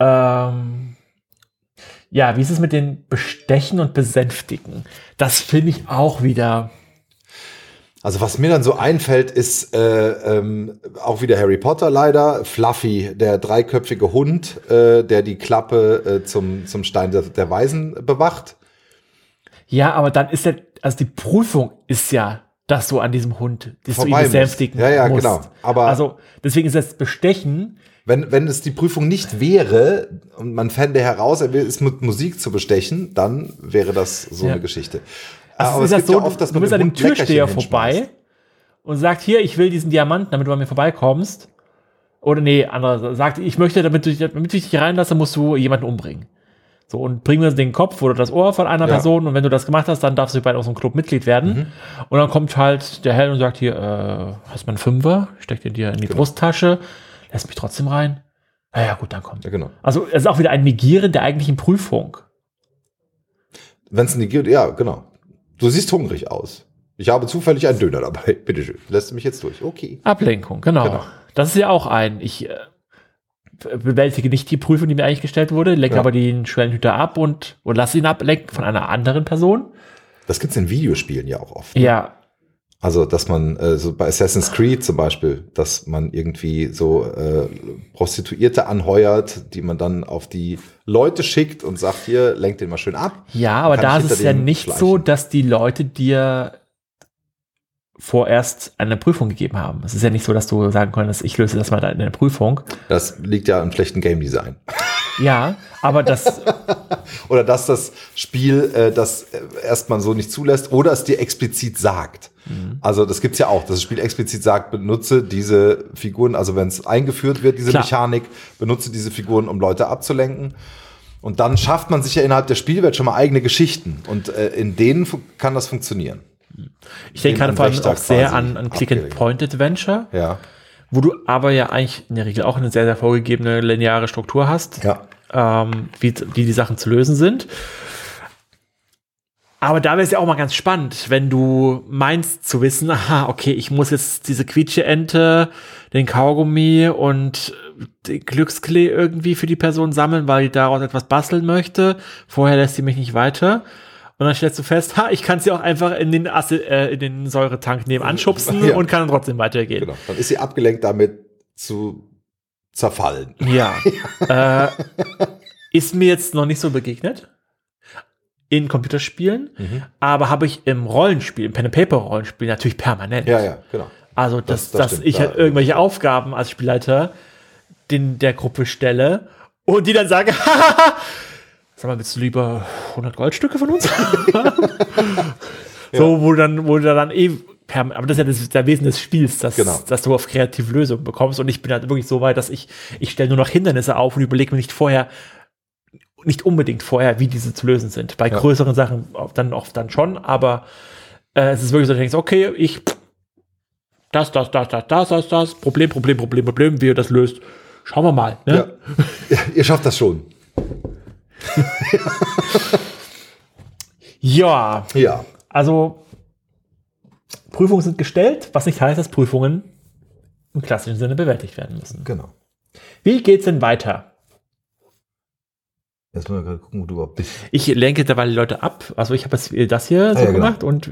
Speaker 2: Ähm, ja, wie ist es mit den Bestechen und Besänftigen? Das finde ich auch wieder.
Speaker 3: Also was mir dann so einfällt, ist äh, ähm, auch wieder Harry Potter leider. Fluffy, der dreiköpfige Hund, äh, der die Klappe äh, zum, zum Stein der, der Weisen bewacht.
Speaker 2: Ja, aber dann ist ja, also die Prüfung ist ja, dass du an diesem Hund, dass du ihn
Speaker 3: Vorbei musst.
Speaker 2: besänftigen
Speaker 3: Ja, ja,
Speaker 2: musst.
Speaker 3: genau. Aber-
Speaker 2: also deswegen ist das Bestechen.
Speaker 3: Wenn, wenn es die Prüfung nicht wäre und man fände heraus, er will es mit Musik zu bestechen, dann wäre das so
Speaker 2: Ja.
Speaker 3: eine Geschichte.
Speaker 2: Also
Speaker 3: Aber
Speaker 2: es ist
Speaker 3: es
Speaker 2: so,
Speaker 3: ja oft, dass
Speaker 2: du bist an
Speaker 3: dem
Speaker 2: dem Türsteher vorbei und sagt, hier, ich will diesen Diamanten, damit du an mir vorbeikommst. Oder nee, andere sagt, ich möchte, damit, du, damit ich dich reinlasse, musst du jemanden umbringen. So, und bring mir den Kopf oder das Ohr von einer
Speaker 3: Ja.
Speaker 2: Person und wenn du das gemacht hast, dann darfst du bei unserem Club Mitglied werden.
Speaker 3: Mhm.
Speaker 2: Und dann kommt halt der Held und sagt hier, äh, hast du einen Fünfer? Steckt dir in die
Speaker 3: Genau.
Speaker 2: Brusttasche, lässt mich trotzdem rein. Na ja, gut, dann komm.
Speaker 3: Ja, genau.
Speaker 2: Also, es ist auch wieder ein Negieren der eigentlichen Prüfung.
Speaker 3: Wenn es gibt, ja, genau. Du siehst hungrig aus. Ich habe zufällig einen Döner dabei. Bitteschön. Lässt du mich jetzt durch? Okay.
Speaker 2: Ablenkung, genau.
Speaker 3: Genau.
Speaker 2: Das ist ja auch ein. Ich äh, bewältige nicht die Prüfung, die mir eigentlich gestellt wurde, lenke
Speaker 3: Ja.
Speaker 2: aber den Schwellenhüter ab und, und lasse ihn ablenken von einer anderen Person.
Speaker 3: Das gibt's in Videospielen ja auch oft.
Speaker 2: Ja,
Speaker 3: Also, dass man, äh, so bei Assassin's Creed zum Beispiel, dass man irgendwie so äh, Prostituierte anheuert, die man dann auf die Leute schickt und sagt, hier, lenkt den mal schön ab.
Speaker 2: ja, aber da ist es ja nicht
Speaker 3: schleichen.
Speaker 2: so, dass die Leute dir vorerst eine Prüfung gegeben haben. Es ist ja nicht so, dass du sagen konntest, ich löse das mal in der Prüfung.
Speaker 3: Das liegt ja am schlechten Game Design.
Speaker 2: Ja, aber das,
Speaker 3: Oder dass das Spiel äh, das äh, erstmal so nicht zulässt oder es dir explizit sagt.
Speaker 2: Mhm.
Speaker 3: Also das gibt's ja auch, dass das Spiel explizit sagt, benutze diese Figuren, also wenn es eingeführt wird, diese
Speaker 2: Klar.
Speaker 3: Mechanik, benutze diese Figuren, um Leute abzulenken. Und dann schafft man sich ja innerhalb der Spielwelt schon mal eigene Geschichten. Und äh, in denen kann das funktionieren.
Speaker 2: ich denke gerade vor allem auch sehr an, an Click-and-Point-Adventure,
Speaker 3: Ja.
Speaker 2: Wo du aber ja eigentlich in der Regel auch eine sehr, sehr vorgegebene lineare Struktur hast.
Speaker 3: Ja.
Speaker 2: ähm, wie, wie die Sachen zu lösen sind. Aber da wäre es ja auch mal ganz spannend, wenn du meinst zu wissen, aha, okay, ich muss jetzt diese Quietsche-Ente, den Kaugummi und den Glücksklee irgendwie für die Person sammeln, weil die daraus etwas basteln möchte. Vorher lässt sie mich nicht weiter. Und dann stellst du fest, ha, ich kann sie auch einfach in den, Asse, äh, in den Säuretank nebenan schubsen
Speaker 3: Ja.
Speaker 2: und kann dann trotzdem weitergehen.
Speaker 3: Genau. Dann ist sie abgelenkt damit zu zerfallen.
Speaker 2: Ja. äh, ist mir jetzt noch nicht so begegnet. In Computerspielen,
Speaker 3: Mhm.
Speaker 2: aber habe ich im Rollenspiel, im Pen-and-Paper-Rollenspiel natürlich permanent.
Speaker 3: Ja, ja, genau.
Speaker 2: Also, dass,
Speaker 3: Das- das
Speaker 2: dass
Speaker 3: stimmt,
Speaker 2: ich halt irgendwelche Aufgaben als Spielleiter den, der Gruppe stelle und die dann sagen, sag mal, willst du lieber 100 Goldstücke von uns? So, wo dann, wo du dann eh, aber das ist ja das, der Wesen des Spiels, dass,
Speaker 3: Genau.
Speaker 2: dass du auf kreative Lösungen bekommst und ich bin halt wirklich so weit, dass ich, ich stelle nur noch Hindernisse auf und überlege mir nicht vorher, nicht unbedingt vorher, wie diese zu lösen sind. Bei
Speaker 3: Ja.
Speaker 2: größeren Sachen dann oft dann schon, aber äh, es ist wirklich so, dass du denkst, okay, ich das, das, das, das, das, das, das, Problem, Problem, Problem, Problem, wie ihr das löst. Schauen wir mal. Ne?
Speaker 3: Ja. Ihr schafft das schon.
Speaker 2: Ja.
Speaker 3: Ja.
Speaker 2: Also, Prüfungen sind gestellt, was nicht heißt, dass Prüfungen im klassischen Sinne bewältigt werden müssen.
Speaker 3: Genau.
Speaker 2: Wie geht's denn weiter?
Speaker 3: Jetzt müssen wir gerade gucken, wo du überhaupt bist.
Speaker 2: Ich lenke dabei die Leute ab. Also ich habe das hier so
Speaker 3: ja, genau.
Speaker 2: gemacht und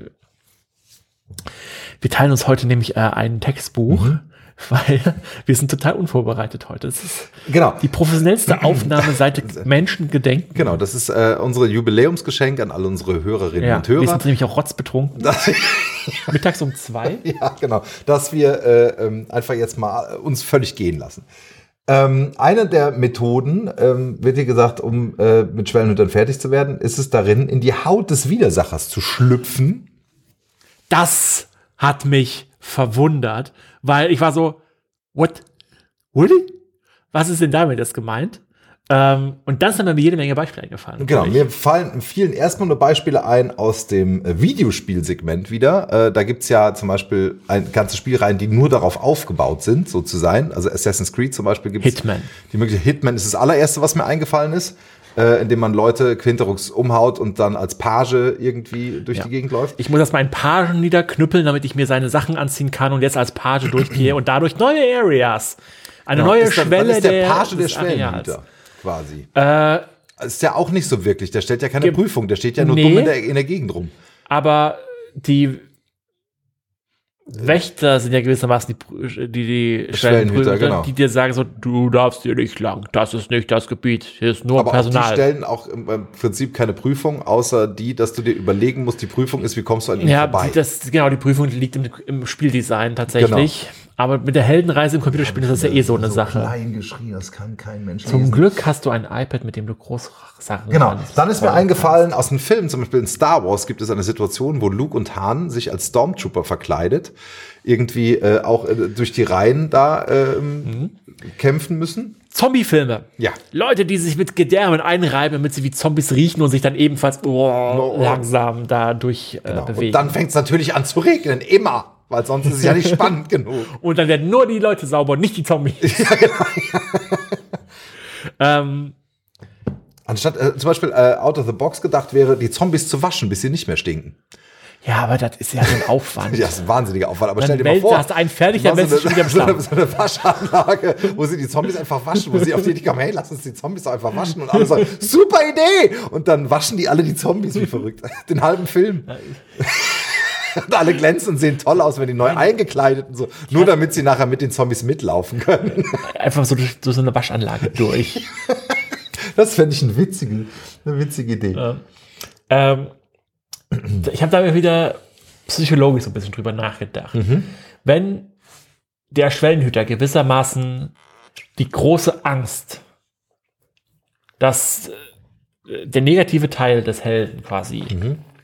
Speaker 2: wir teilen uns heute nämlich äh, ein Textbuch,
Speaker 3: Mhm.
Speaker 2: weil wir sind total unvorbereitet heute. Das ist
Speaker 3: Genau.
Speaker 2: die professionellste Aufnahme seit Menschengedenken.
Speaker 3: Genau, das ist äh, unsere Jubiläumsgeschenk an alle unsere Hörerinnen
Speaker 2: Ja,
Speaker 3: und
Speaker 2: wir
Speaker 3: Hörer.
Speaker 2: sind nämlich auch rotzbetrunken.
Speaker 3: Das,
Speaker 2: Mittags um zwei.
Speaker 3: ja, genau. Dass wir äh, ähm, einfach jetzt mal äh, uns völlig gehen lassen. Ähm, eine der Methoden, ähm, wird hier gesagt, um äh, mit Schwellenhütern fertig zu werden, ist es darin, in die Haut des Widersachers zu schlüpfen.
Speaker 2: Das hat mich verwundert, weil ich war so, what? Really? Was ist denn damit das gemeint? Ähm, und dann sind mir jede Menge Beispiele eingefallen.
Speaker 3: Genau, mir fallen vielen erstmal nur Beispiele ein aus dem äh, Videospielsegment wieder. Äh, da gibt's ja zum Beispiel ein ganze Spielreihen, die nur darauf aufgebaut sind, so zu sein. Also Assassin's Creed zum Beispiel gibt's
Speaker 2: Hitman.
Speaker 3: Die Möglichkeit, Hitman ist das allererste, was mir eingefallen ist, äh, indem man Leute quinterux umhaut und dann als Page irgendwie durch
Speaker 2: Ja.
Speaker 3: die Gegend läuft.
Speaker 2: Ich muss erst meinen Pagen niederknüppeln, damit ich mir seine Sachen anziehen kann und jetzt als Page durchgehe und dadurch neue Areas. Eine
Speaker 3: Genau.
Speaker 2: neue
Speaker 3: ist dann,
Speaker 2: Schwelle
Speaker 3: dann ist der,
Speaker 2: der,
Speaker 3: Page der Schwellenhüter quasi.
Speaker 2: Äh,
Speaker 3: Ist ja auch nicht so wirklich. Der stellt ja keine Prüfung. Der steht ja nur
Speaker 2: Nee.
Speaker 3: dumm in der, in der Gegend rum.
Speaker 2: aber die Wächter sind ja gewissermaßen die, Prü- die, die
Speaker 3: Schwellenhüter, genau.
Speaker 2: die dir sagen so, du darfst hier nicht lang, das ist nicht das Gebiet, hier ist nur
Speaker 3: Aber auch die
Speaker 2: Personal.
Speaker 3: stellen auch im im Prinzip keine Prüfung, außer die, dass du dir überlegen musst, die Prüfung ist, wie kommst du an ihnen
Speaker 2: ja,
Speaker 3: vorbei.
Speaker 2: die, das, genau, die Prüfung liegt im, im Spieldesign tatsächlich.
Speaker 3: Genau.
Speaker 2: Aber mit der Heldenreise im Computerspiel ist das ja eh so eine Sache.
Speaker 3: klein geschrieben, das kann kein Mensch
Speaker 2: Zum
Speaker 3: lesen.
Speaker 2: Glück hast du ein iPad, mit dem du Großsachen
Speaker 3: Genau.
Speaker 2: kannst.
Speaker 3: Dann ist mir eingefallen, aus einem Film, zum Beispiel in Star Wars, gibt es eine Situation, wo Luke und Han sich als Stormtrooper verkleidet, irgendwie äh, auch äh, durch die Reihen da ähm, kämpfen müssen.
Speaker 2: Zombie-Filme.
Speaker 3: Ja.
Speaker 2: Leute, die sich mit Gedärmen einreiben, damit sie wie Zombies riechen und sich dann ebenfalls oh, langsam da durch äh,
Speaker 3: Genau.
Speaker 2: bewegen.
Speaker 3: Und dann fängt es natürlich an zu regnen, immer, weil sonst ist es ja nicht spannend genug.
Speaker 2: Und dann werden nur die Leute sauber, nicht die Zombies. ähm,
Speaker 3: Anstatt äh, zum Beispiel äh, out of the box gedacht wäre, die Zombies zu waschen, bis sie nicht mehr stinken.
Speaker 2: ja, aber das ist ja so ein Aufwand.
Speaker 3: Ja, das ist ein wahnsinniger Aufwand. Aber stell
Speaker 2: Dann
Speaker 3: dir mal vor,
Speaker 2: hast du einen fertig, dann wälzt du schon wieder im
Speaker 3: so, eine, so eine Waschanlage, wo sie die Zombies einfach waschen, wo sie auf die Idee kommen, hey, lass uns die Zombies einfach waschen. Und alle sagen, super Idee! Und dann waschen die alle die Zombies wie verrückt. Den halben Film. Und alle glänzen und sehen toll aus, wenn die neu eingekleidet und so. Nur damit sie nachher mit den Zombies mitlaufen können.
Speaker 2: Einfach so durch, durch so eine Waschanlage durch.
Speaker 3: Das fände ich eine witzige, eine witzige Idee.
Speaker 2: ähm, ich habe da wieder psychologisch so ein bisschen drüber nachgedacht. Wenn der Schwellenhüter gewissermaßen die große Angst, dass äh, der negative Teil des Helden quasi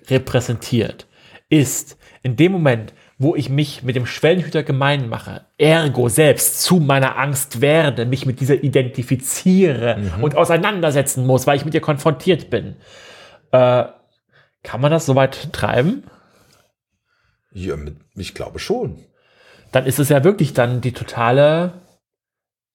Speaker 2: repräsentiert, ist in dem Moment, wo ich mich mit dem Schwellenhüter gemein mache, ergo selbst zu meiner Angst werde, mich mit dieser identifiziere und auseinandersetzen muss, weil ich mit ihr konfrontiert bin. Äh, kann man das so weit treiben?
Speaker 3: Ja, ich glaube schon.
Speaker 2: Dann ist es ja wirklich dann die totale,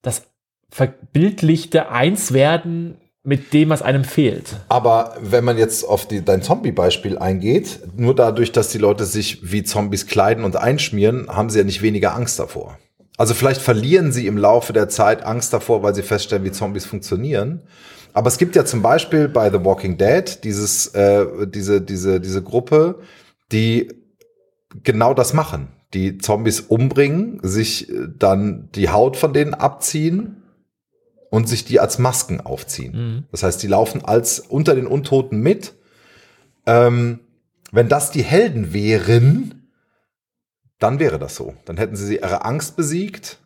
Speaker 2: das verbildlichte Einswerden mit dem, was einem fehlt.
Speaker 3: Aber wenn man jetzt auf die, dein Zombie-Beispiel eingeht, nur dadurch, dass die Leute sich wie Zombies kleiden und einschmieren, haben sie ja nicht weniger Angst davor. Also vielleicht verlieren sie im Laufe der Zeit Angst davor, weil sie feststellen, wie Zombies funktionieren. Aber es gibt ja zum Beispiel bei The Walking Dead dieses, äh, diese, diese, diese Gruppe, die genau das machen. Die Zombies umbringen, sich äh, dann die Haut von denen abziehen und sich die als Masken aufziehen.
Speaker 2: Mhm.
Speaker 3: Das heißt, die laufen als unter den Untoten mit. Ähm, wenn das die Helden wären, dann wäre das so. Dann hätten sie ihre Angst besiegt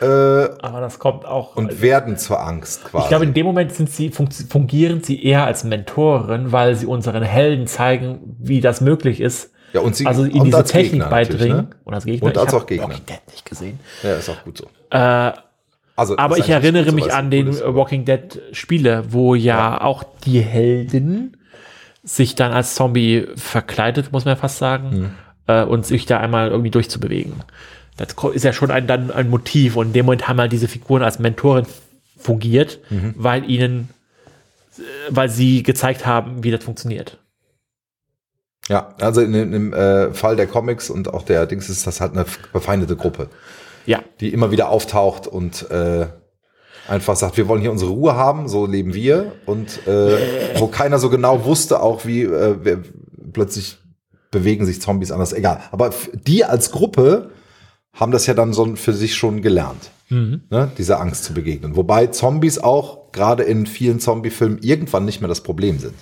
Speaker 3: äh,
Speaker 2: Aber das kommt auch.
Speaker 3: und werden zur Angst quasi.
Speaker 2: ich glaube, in dem Moment sind sie, fun fungieren sie eher als Mentoren, weil sie unseren Helden zeigen, wie das möglich ist.
Speaker 3: ja, und sie,
Speaker 2: Also ihnen diese Technik
Speaker 3: Gegner
Speaker 2: beibringen.
Speaker 3: Ne?
Speaker 2: Und als Gegner.
Speaker 3: Und als
Speaker 2: Ich hab
Speaker 3: auch Gegner.
Speaker 2: Walking Dead nicht gesehen.
Speaker 3: Ja, ist auch gut so.
Speaker 2: Äh,
Speaker 3: Also,
Speaker 2: Aber ich erinnere mich an den
Speaker 3: cool ist, aber-
Speaker 2: Walking Dead Spiele, wo ja, auch die Helden sich dann als Zombie verkleidet, muss man ja fast sagen,
Speaker 3: Mhm.
Speaker 2: äh, und sich da einmal irgendwie durchzubewegen. Das ist ja schon ein, dann ein Motiv und in dem Moment haben halt diese Figuren als Mentorin fungiert, weil ihnen, äh, weil sie gezeigt haben, wie das funktioniert.
Speaker 3: Ja, also in, dem- im äh, Fall der Comics und auch der Dings ist das halt eine befeindete Gruppe,
Speaker 2: Ja,
Speaker 3: die immer wieder auftaucht und äh, einfach sagt, wir wollen hier unsere Ruhe haben, so leben wir und äh, wo keiner so genau wusste auch, wie äh, plötzlich bewegen sich Zombies anders, egal. Aber die als Gruppe haben das ja dann so für sich schon gelernt, ne, dieser Angst zu begegnen. Wobei Zombies auch gerade in vielen Zombie-Filmen irgendwann nicht mehr das Problem sind.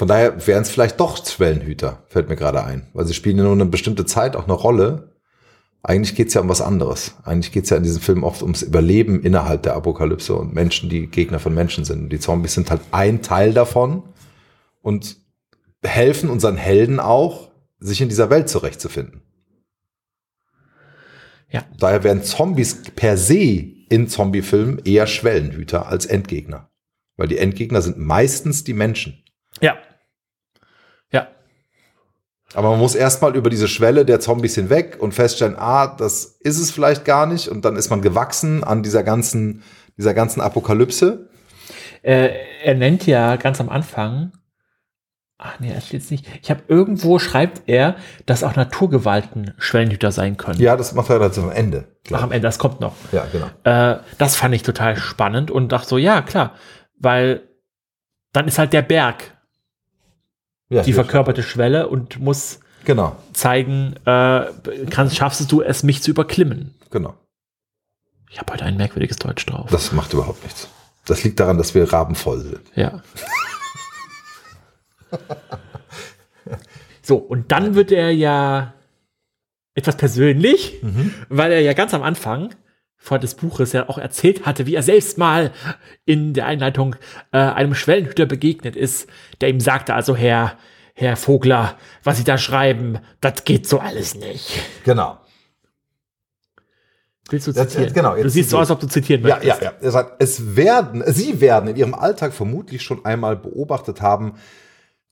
Speaker 3: Von daher wären es vielleicht doch Schwellenhüter, fällt mir gerade ein. Weil sie spielen ja nur eine bestimmte Zeit auch eine Rolle. Eigentlich geht's ja um was anderes. Eigentlich geht's ja in diesem Film oft ums Überleben innerhalb der Apokalypse und Menschen, die Gegner von Menschen sind. Und die Zombies sind halt ein Teil davon und helfen unseren Helden auch, sich in dieser Welt zurechtzufinden.
Speaker 2: Ja.
Speaker 3: Daher wären Zombies per se in Zombie-Filmen eher Schwellenhüter als Endgegner. Weil die Endgegner sind meistens die Menschen.
Speaker 2: ja, ja.
Speaker 3: Aber man muss erstmal über diese Schwelle der Zombies hinweg und feststellen, ah, das ist es vielleicht gar nicht. Und dann ist man gewachsen an dieser ganzen, dieser ganzen Apokalypse.
Speaker 2: Äh, er nennt ja ganz am Anfang, ach nee, er steht nicht. Ich habe irgendwo schreibt er, dass auch Naturgewalten Schwellenhüter sein können.
Speaker 3: Ja, das macht er dann am Ende.
Speaker 2: Ach, am Ende, das kommt noch.
Speaker 3: Ja, genau.
Speaker 2: Äh, das fand ich total spannend und dachte so, ja, klar, weil dann ist halt der Berg
Speaker 3: Ja,
Speaker 2: die verkörperte Schwelle und muss
Speaker 3: Genau,
Speaker 2: zeigen, äh, kannst, schaffst du es, mich zu überklimmen.
Speaker 3: genau.
Speaker 2: Ich habe heute ein merkwürdiges Deutsch drauf.
Speaker 3: Das macht überhaupt nichts. Das liegt daran, dass wir rabenvoll sind.
Speaker 2: Ja. so, und dann wird er ja etwas persönlich, weil er ja ganz am Anfang vor des Buches ja auch erzählt hatte, wie er selbst mal in der Einleitung äh, einem Schwellenhüter begegnet ist, der ihm sagte, also Herr, Herr Vogler, was Sie da schreiben, das geht so alles nicht.
Speaker 3: Genau.
Speaker 2: Willst du
Speaker 3: Jetzt-
Speaker 2: zitieren?
Speaker 3: genau,
Speaker 2: du
Speaker 3: jetzt
Speaker 2: siehst so aus, ob du zitieren
Speaker 3: Ja,
Speaker 2: möchtest.
Speaker 3: ja, ja. Er sagt, es werden, sie werden in ihrem Alltag vermutlich schon einmal beobachtet haben,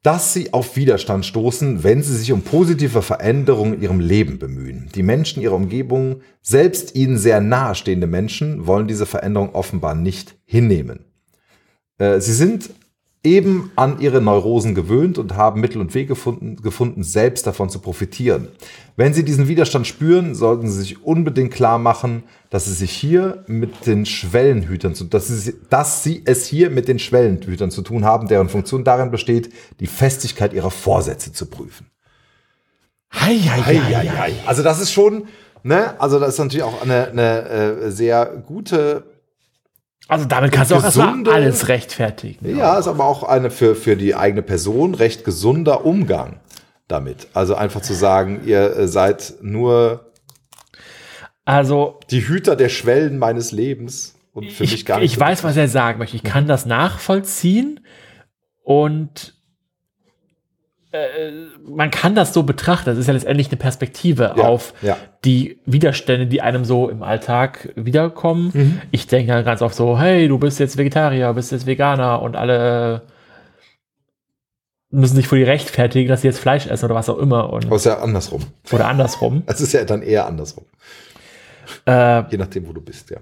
Speaker 3: dass sie auf Widerstand stoßen, wenn sie sich um positive Veränderungen in ihrem Leben bemühen. Die Menschen ihrer Umgebung, selbst ihnen sehr nahestehende Menschen, wollen diese Veränderung offenbar nicht hinnehmen. Äh, Sie sind eben an ihre Neurosen gewöhnt und haben Mittel und Wege gefunden, gefunden, selbst davon zu profitieren. Wenn Sie diesen Widerstand spüren, sollten Sie sich unbedingt klar machen, dass Sie sich hier mit den Schwellenhütern zu, dass Sie, dass Sie es hier mit den Schwellenhütern zu tun haben, deren Funktion darin besteht, die Festigkeit ihrer Vorsätze zu prüfen.
Speaker 2: Hei, hei, hei, hei, hei.
Speaker 3: Also das ist schon, ne, also das ist natürlich auch eine, eine äh, sehr gute
Speaker 2: Also damit kannst du auch
Speaker 3: Gesunde-
Speaker 2: alles rechtfertigen.
Speaker 3: Ja, ist aber auch eine für, für die eigene Person recht gesunder Umgang damit. Also einfach zu sagen, ihr äh, seid nur
Speaker 2: Also
Speaker 3: die Hüter der Schwellen meines Lebens und für mich
Speaker 2: ich,
Speaker 3: gar nicht.
Speaker 2: ich weiß, was er sagen möchte. Ich kann das nachvollziehen und äh, man kann das so betrachten. Das ist ja letztendlich eine Perspektive
Speaker 3: Ja,
Speaker 2: auf
Speaker 3: ja.
Speaker 2: die Widerstände, die einem so im Alltag wiederkommen.
Speaker 3: Mhm.
Speaker 2: Ich denke ja ganz oft so, hey, du bist jetzt Vegetarier, bist jetzt Veganer und alle müssen sich vor dir rechtfertigen, dass sie jetzt Fleisch essen oder was auch immer und,
Speaker 3: Aber ist ja andersrum.
Speaker 2: oder andersrum.
Speaker 3: Es ist ja dann eher andersrum.
Speaker 2: Äh,
Speaker 3: Je nachdem, wo du bist, ja.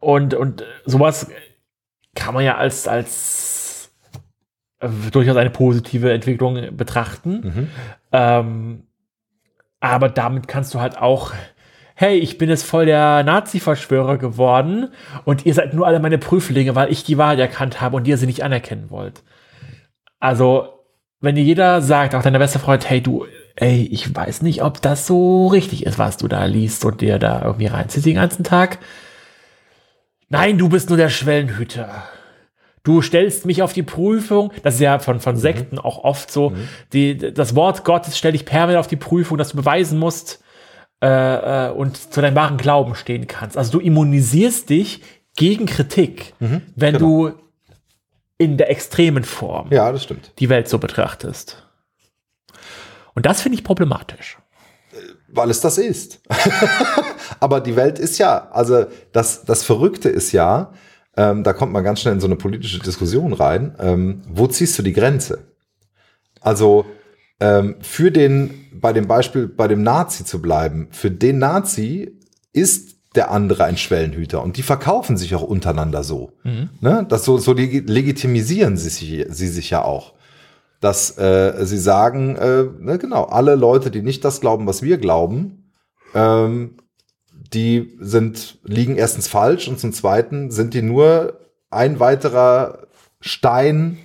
Speaker 2: Und, und sowas kann man ja als, als äh, durchaus eine positive Entwicklung betrachten. Ähm, aber damit kannst du halt auch, hey, ich bin jetzt voll der Nazi-Verschwörer geworden und ihr seid nur alle meine Prüflinge, weil ich die Wahrheit erkannt habe und ihr sie nicht anerkennen wollt. Also, wenn dir jeder sagt, auch deiner beste Freund, hey du, ey, ich weiß nicht, ob das so richtig ist, was du da liest und dir da irgendwie reinziehst den ganzen Tag. Nein, du bist nur der Schwellenhüter. Du stellst mich auf die Prüfung. Das ist ja von, von Sekten auch oft so. Die, das Wort Gottes stellt dich permanent auf die Prüfung, dass du beweisen musst äh, äh, und zu deinem wahren Glauben stehen kannst. Also du immunisierst dich gegen Kritik, wenn du in der extremen Form
Speaker 3: Ja, das stimmt.
Speaker 2: die Welt so betrachtest. Und das finde ich problematisch.
Speaker 3: Weil es das ist. Aber die Welt ist ja, also das, das Verrückte ist ja, ähm, da kommt man ganz schnell in so eine politische Diskussion rein. Ähm, wo ziehst du die Grenze? Also ähm, für den, bei dem Beispiel, bei dem Nazi zu bleiben, für den Nazi ist der andere ein Schwellenhüter und die verkaufen sich auch untereinander so. Ne? Das so, so leg- legitimisieren sie sich, sie sich ja auch. Dass äh, sie sagen, äh, ne, genau, alle Leute, die nicht das glauben, was wir glauben, ähm, die sind, liegen erstens falsch und zum zweiten sind die nur ein weiterer Stein,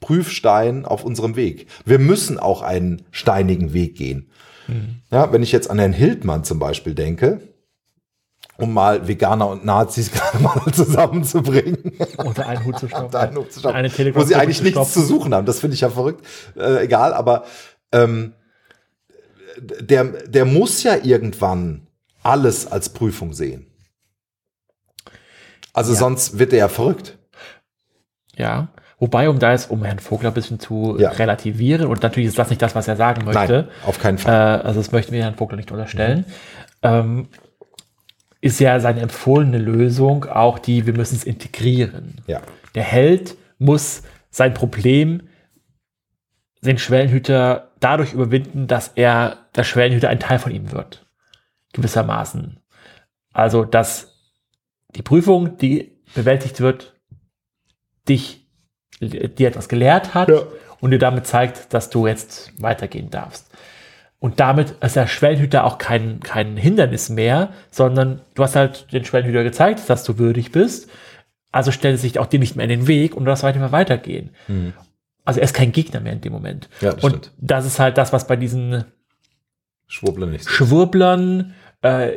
Speaker 3: Prüfstein auf unserem Weg. Wir müssen auch einen steinigen Weg gehen. Ja, wenn ich jetzt an Herrn Hildmann zum Beispiel denke, um mal Veganer und Nazis gerade mal zusammenzubringen,
Speaker 2: Unter einen Hut zu stopfen.
Speaker 3: unter einen Hut zu stopfen,
Speaker 2: Eine
Speaker 3: wo sie eigentlich
Speaker 2: zu
Speaker 3: nichts zu suchen haben. Das finde ich ja verrückt. Äh, egal, aber ähm, der, der muss ja irgendwann alles als Prüfung sehen. Also
Speaker 2: Ja.
Speaker 3: sonst wird er ja verrückt.
Speaker 2: Ja. Wobei, um da jetzt, um Herrn Vogler ein bisschen zu
Speaker 3: Ja.
Speaker 2: relativieren, und natürlich ist das nicht das, was er sagen möchte.
Speaker 3: Nein, auf keinen
Speaker 2: Äh,
Speaker 3: Fall.
Speaker 2: also das möchten wir Herrn Vogler nicht unterstellen. Ähm, ist ja seine empfohlene Lösung auch die, wir müssen es integrieren.
Speaker 3: Ja.
Speaker 2: Der Held muss sein Problem, den Schwellenhüter, dadurch überwinden, dass er, der Schwellenhüter ein Teil von ihm wird. Gewissermaßen. Also, dass die Prüfung, die bewältigt wird, dich, dir etwas gelehrt hat
Speaker 3: Ja.
Speaker 2: und dir damit zeigt, dass du jetzt weitergehen darfst. Und damit ist der Schwellenhüter auch kein, kein Hindernis mehr, sondern du hast halt den Schwellenhüter gezeigt, dass du würdig bist. Also stellt sich auch dir nicht mehr in den Weg und du darfst weiter weitergehen. Also er ist kein Gegner mehr in dem Moment.
Speaker 3: Ja, das
Speaker 2: und
Speaker 3: stimmt.
Speaker 2: das ist halt das, was bei diesen
Speaker 3: Schwurbler nicht.
Speaker 2: Schwurblern, äh,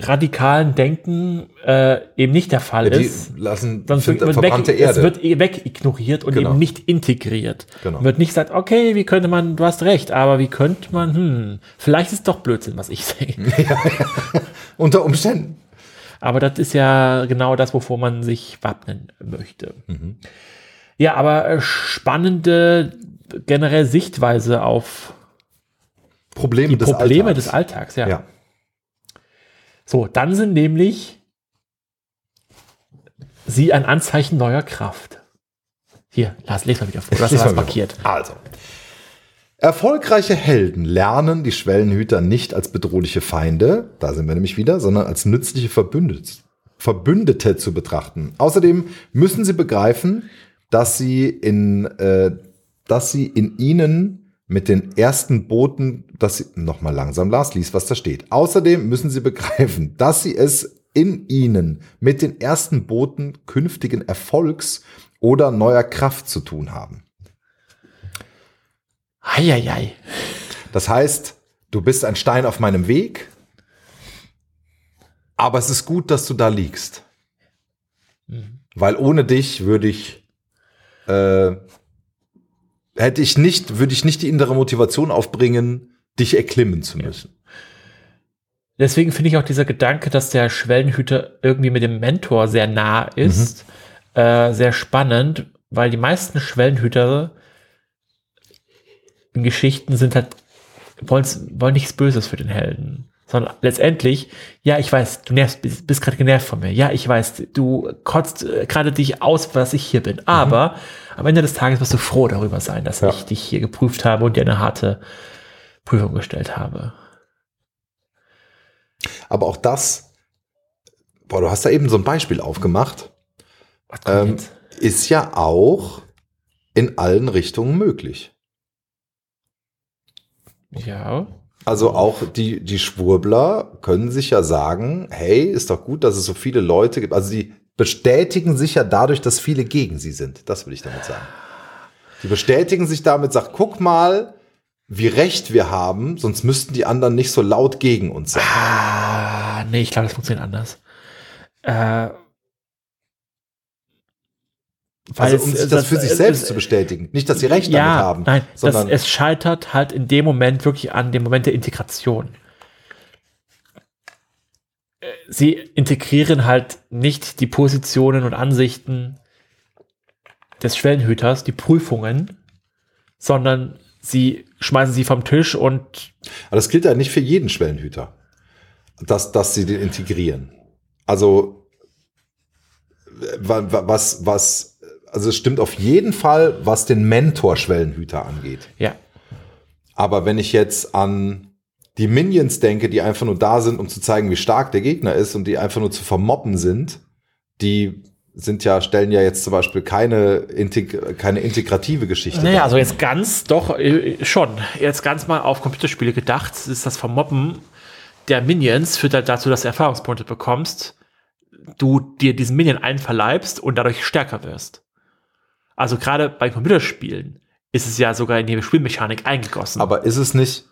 Speaker 2: radikalen Denken äh, eben nicht der Fall
Speaker 3: Ja, die
Speaker 2: ist.
Speaker 3: lassen
Speaker 2: Sonst
Speaker 3: sind
Speaker 2: wird,
Speaker 3: verbrannte
Speaker 2: weg,
Speaker 3: Erde.
Speaker 2: es wird eh wegignoriert und
Speaker 3: Genau.
Speaker 2: eben nicht integriert.
Speaker 3: Genau.
Speaker 2: Wird nicht gesagt, okay, wie könnte man, du hast recht, aber wie könnte man, hm, vielleicht ist doch Blödsinn, was ich sehe.
Speaker 3: Unter Umständen.
Speaker 2: Aber das ist ja genau das, wovor man sich wappnen möchte. Ja, aber äh, spannende generell Sichtweise auf
Speaker 3: Probleme
Speaker 2: die
Speaker 3: des
Speaker 2: Probleme
Speaker 3: Alltags.
Speaker 2: des Alltags, ja.
Speaker 3: Ja.
Speaker 2: So, dann sind nämlich sie ein Anzeichen neuer Kraft. Hier, Lars, les mal wieder vor. Du hast was markiert.
Speaker 3: Also. Erfolgreiche Helden lernen die Schwellenhüter nicht als bedrohliche Feinde, da sind wir nämlich wieder, sondern als nützliche Verbündete, Verbündete zu betrachten. Außerdem müssen sie begreifen, dass sie in, äh, dass sie in ihnen mit den ersten Boten, dass sie, nochmal langsam, Lars, lies, was da steht. Außerdem müssen sie begreifen, dass sie es in ihnen mit den ersten Boten künftigen Erfolgs oder neuer Kraft zu tun haben.
Speaker 2: Eieiei.
Speaker 3: Das heißt, du bist ein Stein auf meinem Weg, aber es ist gut, dass du da liegst. Weil ohne dich würde ich, äh, hätte ich nicht, würde ich nicht die innere Motivation aufbringen, dich erklimmen zu müssen.
Speaker 2: Deswegen finde ich auch dieser Gedanke, dass der Schwellenhüter irgendwie mit dem Mentor sehr nah ist, äh, sehr spannend, weil die meisten Schwellenhüter in Geschichten sind halt, wollen's- wollen nichts Böses für den Helden. Sondern letztendlich, ja, ich weiß, du nervst, bist, bist gerade genervt von mir. Ja, ich weiß, du kotzt äh, gerade dich aus, was ich hier bin. Aber am Ende des Tages wirst du froh darüber sein, dass
Speaker 3: Ja.
Speaker 2: ich dich hier geprüft habe und dir eine harte Prüfung gestellt habe.
Speaker 3: Aber auch das, boah, du hast da eben so ein Beispiel aufgemacht, ähm, ist ja auch in allen Richtungen möglich.
Speaker 2: Ja.
Speaker 3: Also auch die, die Schwurbler können sich ja sagen, hey, ist doch gut, dass es so viele Leute gibt. Also sie bestätigen sich ja dadurch, dass viele gegen sie sind. Das will ich damit sagen. Die bestätigen sich damit, sagt, guck mal, wie recht wir haben, sonst müssten die anderen nicht so laut gegen uns sein.
Speaker 2: Ah, nee, ich glaube, das funktioniert anders. Äh,
Speaker 3: Also um
Speaker 2: es-
Speaker 3: sich das für sich selbst
Speaker 2: es-
Speaker 3: zu bestätigen. Nicht, dass sie recht
Speaker 2: ja,
Speaker 3: damit haben,
Speaker 2: Nein, das,
Speaker 3: sondern
Speaker 2: es scheitert halt in dem Moment wirklich an dem Moment der Integration. Äh, Sie integrieren halt nicht die Positionen und Ansichten des Schwellenhüters, die Prüfungen, sondern sie schmeißen sie vom Tisch und
Speaker 3: Aber das gilt ja nicht für jeden Schwellenhüter, dass, dass sie den integrieren. Also, wa- wa- was, was, also es stimmt auf jeden Fall, was den Mentor-Schwellenhüter angeht.
Speaker 2: ja,
Speaker 3: Aber wenn ich jetzt an die Minions denke, die einfach nur da sind, um zu zeigen, wie stark der Gegner ist und die einfach nur zu vermoppen sind, die sind ja, stellen ja jetzt zum Beispiel keine, Integ keine integrative Geschichte.
Speaker 2: Naja,
Speaker 3: dar.
Speaker 2: also jetzt ganz, doch, äh, schon. Jetzt ganz mal auf Computerspiele gedacht, ist das Vermoppen der Minions führt halt dazu, dass du Erfahrungspunkte bekommst, du dir diesen Minion einverleibst und dadurch stärker wirst. Also gerade bei Computerspielen ist es ja sogar in die Spielmechanik eingegossen.
Speaker 3: Aber ist es nicht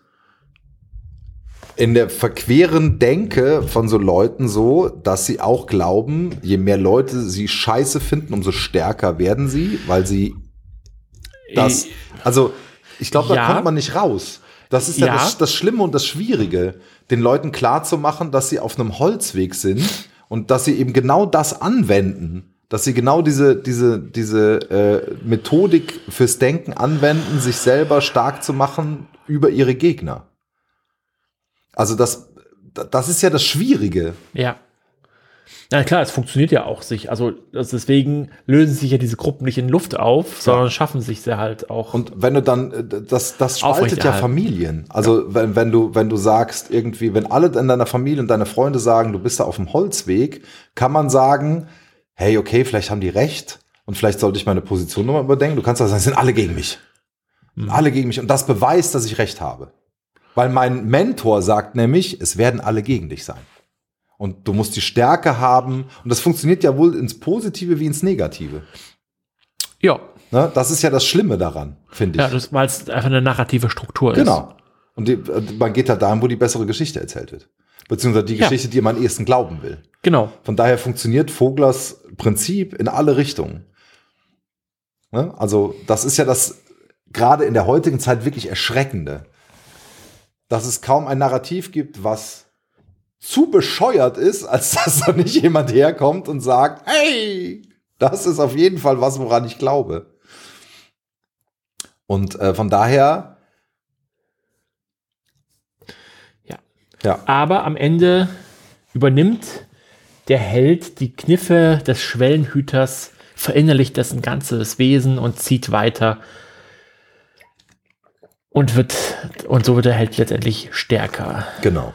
Speaker 3: in der verqueren Denke von so Leuten so, dass sie auch glauben, je mehr Leute sie scheiße finden, umso stärker werden sie, weil sie das,
Speaker 2: Äh,
Speaker 3: also ich glaube, da
Speaker 2: ja.
Speaker 3: kommt man nicht raus. Das ist ja,
Speaker 2: Ja.
Speaker 3: Das, das Schlimme und das Schwierige, den Leuten klar zu machen, dass sie auf einem Holzweg sind und dass sie eben genau das anwenden. Dass sie genau diese, diese, diese äh, Methodik fürs Denken anwenden, sich selber stark zu machen über ihre Gegner. Also das, das ist ja das Schwierige.
Speaker 2: Ja. Na klar, es funktioniert ja auch sich. Also deswegen lösen sich ja diese Gruppen nicht in Luft auf, sondern schaffen sich sie halt auch.
Speaker 3: Und wenn du dann, äh, das, das spaltet ja. Familien. Also wenn, wenn du, wenn du sagst, irgendwie, wenn alle in deiner Familie und deine Freunde sagen, du bist da auf dem Holzweg, kann man sagen, hey, okay, vielleicht haben die recht und vielleicht sollte ich meine Position nochmal überdenken. Du kannst auch sagen, es sind alle gegen mich. Alle gegen mich. Und das beweist, dass ich recht habe. Weil mein Mentor sagt nämlich, es werden alle gegen dich sein. Und du musst die Stärke haben. Und das funktioniert ja wohl ins Positive wie ins Negative.
Speaker 2: ja,
Speaker 3: Ne? Das ist ja das Schlimme daran, finde ich.
Speaker 2: ja weil es einfach eine narrative Struktur ist.
Speaker 3: Genau. Und die, äh, man geht halt dahin, wo die bessere Geschichte erzählt wird. Beziehungsweise die
Speaker 2: Ja.
Speaker 3: Geschichte, die man am ehesten glauben will.
Speaker 2: Genau.
Speaker 3: Von daher funktioniert Voglers Prinzip in alle Richtungen. Ne? Also, das ist ja das gerade in der heutigen Zeit wirklich Erschreckende. Dass es kaum ein Narrativ gibt, was zu bescheuert ist, als dass da nicht jemand herkommt und sagt, hey, das ist auf jeden Fall was, woran ich glaube. Und äh, von daher,
Speaker 2: ja, Aber am Ende übernimmt der Held die Kniffe des Schwellenhüters, verinnerlicht dessen ganzes Wesen und zieht weiter. Und wird, und so wird der Held letztendlich stärker.
Speaker 3: genau.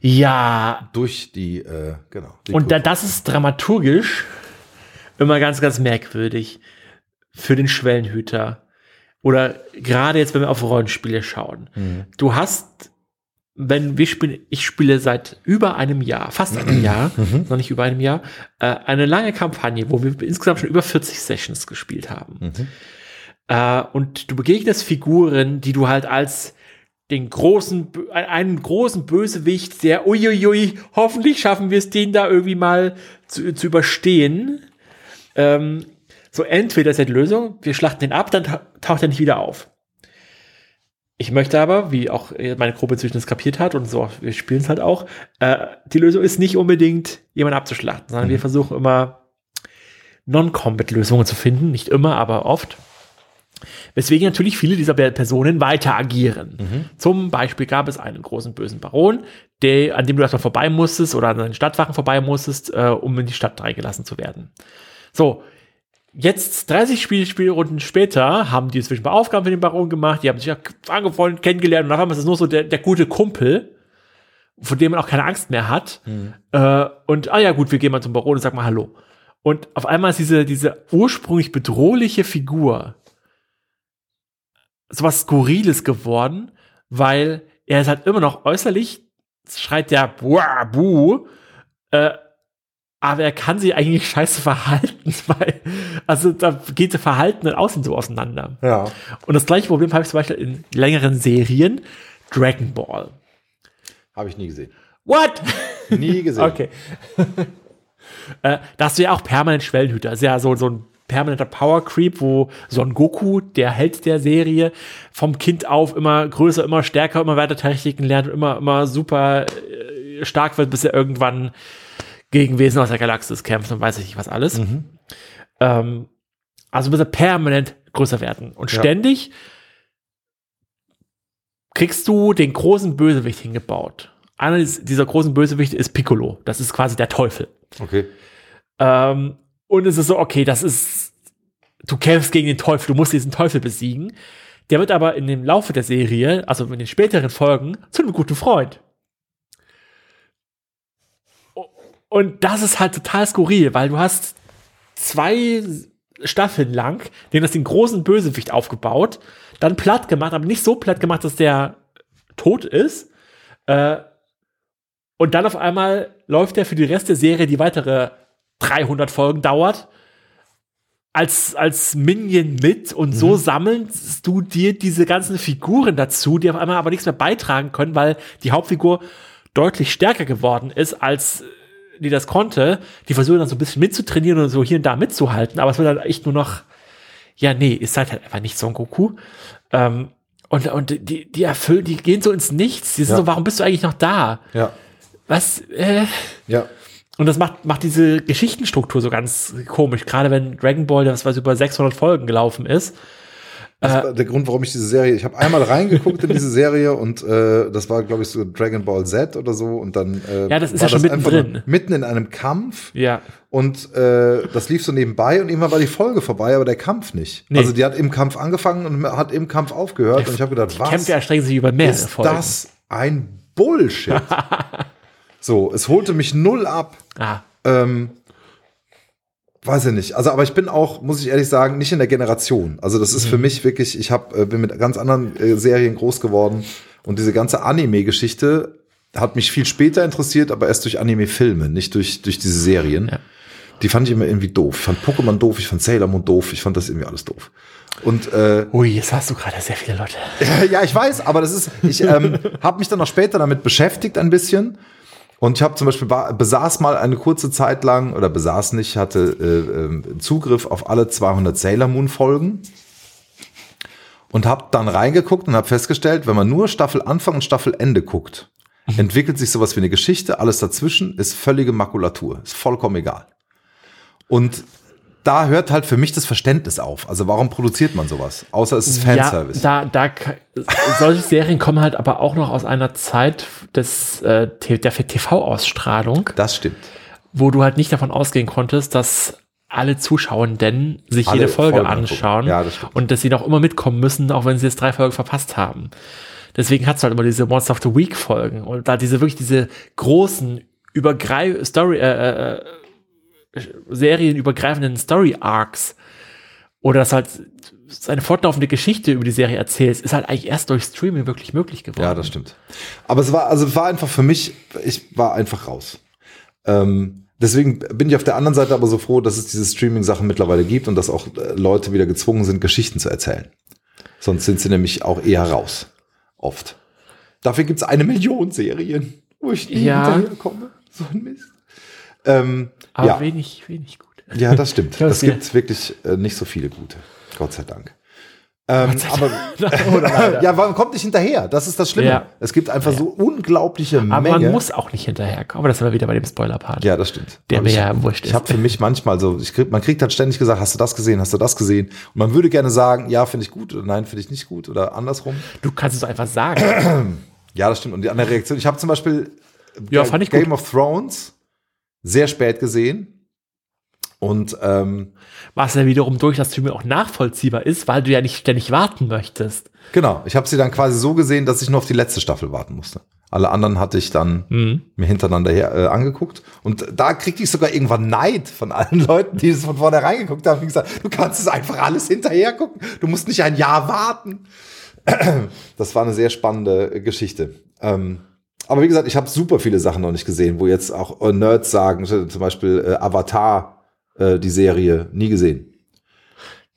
Speaker 2: Ja,
Speaker 3: Durch die, äh, genau. Die
Speaker 2: und da, das ist dramaturgisch immer ganz, ganz merkwürdig für den Schwellenhüter. Oder gerade jetzt, wenn wir auf Rollenspiele schauen. Du hast, wenn wir spielen, ich spiele seit über einem Jahr, fast einem Jahr, noch nicht über einem Jahr, äh, eine lange Kampagne, wo wir insgesamt schon über 40 Sessions gespielt haben. Äh, und du begegnest Figuren, die du halt als den großen, Bö- einen großen Bösewicht, der uiuiui, hoffentlich schaffen wir es, den da irgendwie mal zu, zu überstehen. Ähm, so entweder ist die Lösung, wir schlachten den ab, dann ta- taucht er nicht wieder auf. Ich möchte aber, wie auch meine Gruppe inzwischen es kapiert hat und so, wir spielen es halt auch, äh, die Lösung ist nicht unbedingt, jemanden abzuschlachten, sondern wir versuchen immer Non-Combat-Lösungen zu finden. Nicht immer, aber oft. Weswegen natürlich viele dieser Personen weiter agieren. Zum Beispiel gab es einen großen bösen Baron, der, an dem du erstmal vorbei musstest oder an den Stadtwachen vorbei musstest, äh, um in die Stadt reingelassen zu werden. So, jetzt 30 Spiel Spielrunden später haben die inzwischen mal Aufgaben für den Baron gemacht, die haben sich ja angefreundet, kennengelernt und auf einmal ist es nur so der, der gute Kumpel, von dem man auch keine Angst mehr hat. Äh, und, ah ja, gut, wir gehen mal zum Baron und sagen mal Hallo. Und auf einmal ist diese, diese ursprünglich bedrohliche Figur sowas Skurriles geworden, weil er ist halt immer noch äußerlich, schreit der Buah, Bu, äh, aber er kann sich eigentlich scheiße verhalten, weil, also da geht das Verhalten und Aussehen so auseinander.
Speaker 3: Ja.
Speaker 2: Und das gleiche Problem habe ich zum Beispiel in längeren Serien, Dragon Ball.
Speaker 3: Habe ich nie gesehen.
Speaker 2: What?
Speaker 3: Nie gesehen.
Speaker 2: Okay. äh, da hast du ja auch permanent Schwellenhüter. Das ist ja so, so ein permanenter Power Creep, wo Son Goku, der Held der Serie, vom Kind auf immer größer, immer stärker, immer weiter Techniken lernt und immer, immer super äh, stark wird, bis er irgendwann gegen Wesen aus der Galaxis kämpft und weiß ich nicht was alles. Ähm, also er permanent größer werden. Und
Speaker 3: Ja.
Speaker 2: ständig kriegst du den großen Bösewicht hingebaut. Einer dies- dieser großen Bösewichte ist Piccolo. Das ist quasi der Teufel.
Speaker 3: Okay.
Speaker 2: Ähm, und es ist so, okay, das ist, du kämpfst gegen den Teufel, du musst diesen Teufel besiegen. Der wird aber in dem Laufe der Serie, also in den späteren Folgen, zu einem guten Freund. Und das ist halt total skurril, weil du hast zwei Staffeln lang, denen das den großen Bösewicht aufgebaut, dann platt gemacht, aber nicht so platt gemacht, dass der tot ist. Äh, und dann auf einmal läuft er für die Rest der Serie, die weitere 300 Folgen dauert, als, als Minion mit und mhm. so sammelst du dir diese ganzen Figuren dazu, die auf einmal aber nichts mehr beitragen können, weil die Hauptfigur deutlich stärker geworden ist, als die das konnte. Die versuchen dann so ein bisschen mitzutrainieren und so hier und da mitzuhalten, aber es wird dann echt nur noch, ja, nee, ist seid halt einfach nicht Son Goku. Ähm, und, und die, die erfüllen, die gehen so ins Nichts. Die sind ja. so, warum bist du eigentlich noch da?
Speaker 3: Ja.
Speaker 2: Was? Äh?
Speaker 3: Ja.
Speaker 2: Und das macht, macht diese Geschichtenstruktur so ganz komisch, gerade wenn Dragon Ball, das was über 600 Folgen gelaufen ist.
Speaker 3: Das äh, war der Grund, warum ich diese Serie, ich habe einmal reingeguckt in diese Serie und äh, das war, glaube ich, so Dragon Ball Z oder so und dann
Speaker 2: äh, ja, das ist ja schon mittendrin.
Speaker 3: mitten in einem Kampf.
Speaker 2: Ja.
Speaker 3: Und äh, das lief so nebenbei und irgendwann war die Folge vorbei, aber der Kampf nicht. Nee. Also die hat im Kampf angefangen und hat im Kampf aufgehört ja, und ich habe gedacht, was?
Speaker 2: Kämpfe erstrecken sich über mehr
Speaker 3: ist Folgen. das ein Bullshit? so, es holte mich null ab.
Speaker 2: Ah.
Speaker 3: Ähm, Weiß ich nicht. Also, aber ich bin auch, muss ich ehrlich sagen, nicht in der Generation. Also, das ist mhm. für mich wirklich, ich hab, äh, bin mit ganz anderen äh, Serien groß geworden und diese ganze Anime-Geschichte hat mich viel später interessiert, aber erst durch Anime-Filme, nicht durch, durch diese Serien. Ja. Die fand ich immer irgendwie doof. Ich fand Pokémon doof, ich fand Sailor Moon doof, ich fand das irgendwie alles doof. Und äh,
Speaker 2: Ui, jetzt hast du gerade sehr viele Leute.
Speaker 3: ja, ich weiß, aber das ist, ich ähm, habe mich dann noch später damit beschäftigt ein bisschen und ich habe zum Beispiel besaß mal eine kurze Zeit lang oder besaß nicht, hatte äh, äh, Zugriff auf alle 200 Sailor Moon Folgen und habe dann reingeguckt und habe festgestellt, wenn man nur Staffel Anfang und Staffel Ende guckt, mhm. entwickelt sich sowas wie eine Geschichte. Alles dazwischen ist völlige Makulatur, ist vollkommen egal. Und da hört halt für mich das Verständnis auf. Also warum produziert man sowas? Außer es ist Fanservice.
Speaker 2: Ja, da, da, solche Serien kommen halt aber auch noch aus einer Zeit des, äh, der TV-Ausstrahlung.
Speaker 3: Das stimmt.
Speaker 2: Wo du halt nicht davon ausgehen konntest, dass alle Zuschauenden sich alle jede Folge Folgen anschauen
Speaker 3: ja, das
Speaker 2: und dass sie noch immer mitkommen müssen, auch wenn sie jetzt drei Folgen verpasst haben. Deswegen hat es halt immer diese Monster of the Week Folgen und da diese wirklich diese großen übergreif Story äh, äh, serienübergreifenden Story Arcs oder das halt seine fortlaufende Geschichte über die Serie erzählst, ist halt eigentlich erst durch Streaming wirklich möglich geworden.
Speaker 3: Ja, das stimmt. Aber es war, also es war einfach für mich, ich war einfach raus. Ähm, deswegen bin ich auf der anderen Seite aber so froh, dass es diese Streaming-Sachen mittlerweile gibt und dass auch äh, Leute wieder gezwungen sind, Geschichten zu erzählen. Sonst sind sie nämlich auch eher raus. Oft. Dafür gibt es eine Million Serien, wo ich nie
Speaker 2: ja.
Speaker 3: hinterherkomme. So ein Mist. Ähm,
Speaker 2: Aber
Speaker 3: ja.
Speaker 2: wenig, wenig gut.
Speaker 3: Ja, das stimmt. Es gibt wirklich äh, nicht so viele gute. Gott sei Dank. Ähm, aber ja, man kommt nicht hinterher. Das ist das Schlimme. Ja. Es gibt einfach ja. so unglaubliche
Speaker 2: aber Menge. Aber man muss auch nicht hinterherkommen. Aber das sind wir wieder bei dem Spoiler-Part.
Speaker 3: Ja, das stimmt.
Speaker 2: Der mir ja wurscht
Speaker 3: ist. Ich habe für mich manchmal so, ich krieg, man kriegt dann ständig gesagt, hast du das gesehen, hast du das gesehen? Und man würde gerne sagen, ja, finde ich gut oder nein, finde ich nicht gut oder andersrum.
Speaker 2: Du kannst es einfach sagen.
Speaker 3: ja, das stimmt. Und die andere Reaktion, ich habe zum Beispiel
Speaker 2: ja,
Speaker 3: Game
Speaker 2: gut.
Speaker 3: of Thrones sehr spät gesehen. Und ähm,
Speaker 2: was ja wiederum durch das Streaming auch nachvollziehbar ist, weil du ja nicht ständig warten möchtest.
Speaker 3: Genau, ich habe sie dann quasi so gesehen, dass ich nur auf die letzte Staffel warten musste. Alle anderen hatte ich dann mhm. mir hintereinander her, äh, angeguckt. Und da kriegte ich sogar irgendwann Neid von allen Leuten, die es von vornherein geguckt haben. Ich gesagt, du kannst es einfach alles hinterher gucken. Du musst nicht ein Jahr warten. Das war eine sehr spannende Geschichte. Ähm, aber wie gesagt, ich habe super viele Sachen noch nicht gesehen, wo jetzt auch äh, Nerds sagen, zum Beispiel äh, Avatar, äh, die Serie, nie gesehen.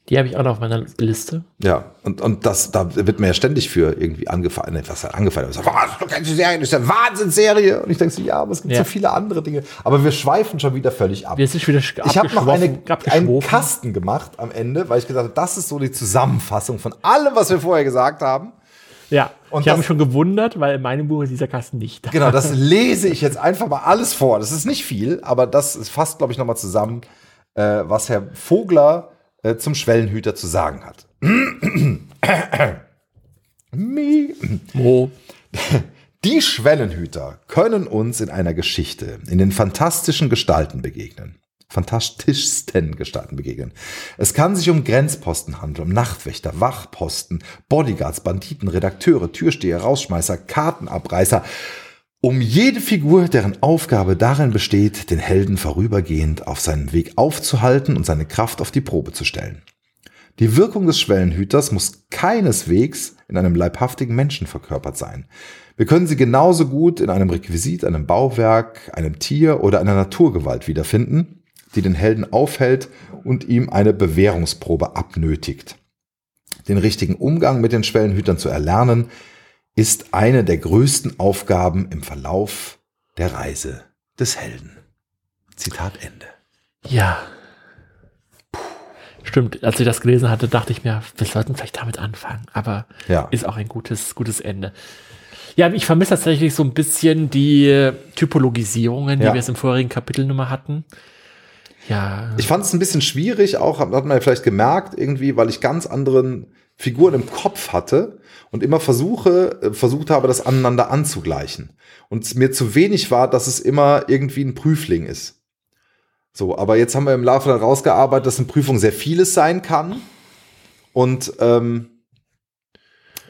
Speaker 2: Die habe ich auch noch auf meiner Liste.
Speaker 3: Ja, und, und das, da wird mir ja ständig für irgendwie angefallen, ne, was angefallen ist. Was, du kennst die Serie, das ist eine Wahnsinnsserie. Und ich denke so, ja, aber es gibt ja. so viele andere Dinge. Aber wir schweifen schon wieder völlig ab.
Speaker 2: Wir sind wieder
Speaker 3: ich habe noch eine, einen Kasten gemacht am Ende, weil ich gesagt habe, das ist so die Zusammenfassung von allem, was wir vorher gesagt haben.
Speaker 2: Ja, und ich habe mich schon gewundert, weil in meinem Buch ist dieser Kasten nicht
Speaker 3: da. Genau, das lese ich jetzt einfach mal alles vor. Das ist nicht viel, aber das fasst, glaube ich, nochmal zusammen, äh, was Herr Vogler äh, zum Schwellenhüter zu sagen hat. Die Schwellenhüter können uns in einer Geschichte in den fantastischen Gestalten begegnen. Fantastischsten Gestalten begegnen. Es kann sich um Grenzposten handeln, um Nachtwächter, Wachposten, Bodyguards, Banditen, Redakteure, Türsteher, Rausschmeißer, Kartenabreißer, um jede Figur, deren Aufgabe darin besteht, den Helden vorübergehend auf seinem Weg aufzuhalten und seine Kraft auf die Probe zu stellen. Die Wirkung des Schwellenhüters muss keineswegs in einem leibhaftigen Menschen verkörpert sein. Wir können sie genauso gut in einem Requisit, einem Bauwerk, einem Tier oder einer Naturgewalt wiederfinden, die den Helden aufhält und ihm eine Bewährungsprobe abnötigt. Den richtigen Umgang mit den Schwellenhütern zu erlernen, ist eine der größten Aufgaben im Verlauf der Reise des Helden. Zitat Ende.
Speaker 2: Ja. Stimmt, als ich das gelesen hatte, dachte ich mir, wir sollten vielleicht damit anfangen. Aber
Speaker 3: Ja.
Speaker 2: ist auch ein gutes, gutes Ende. Ja, ich vermisse tatsächlich so ein bisschen die Typologisierungen, die
Speaker 3: Ja.
Speaker 2: wir es im vorigen Kapitel Nummer hatten. Ja,
Speaker 3: Ich fand es ein bisschen schwierig, auch hat man ja vielleicht gemerkt, irgendwie, weil ich ganz anderen Figuren im Kopf hatte und immer versuche, äh, versucht habe, das aneinander anzugleichen. Und es mir zu wenig war, dass es immer irgendwie ein Prüfling ist. So, aber jetzt haben wir im Laufe dann rausgearbeitet, dass eine Prüfung sehr vieles sein kann. Und ähm,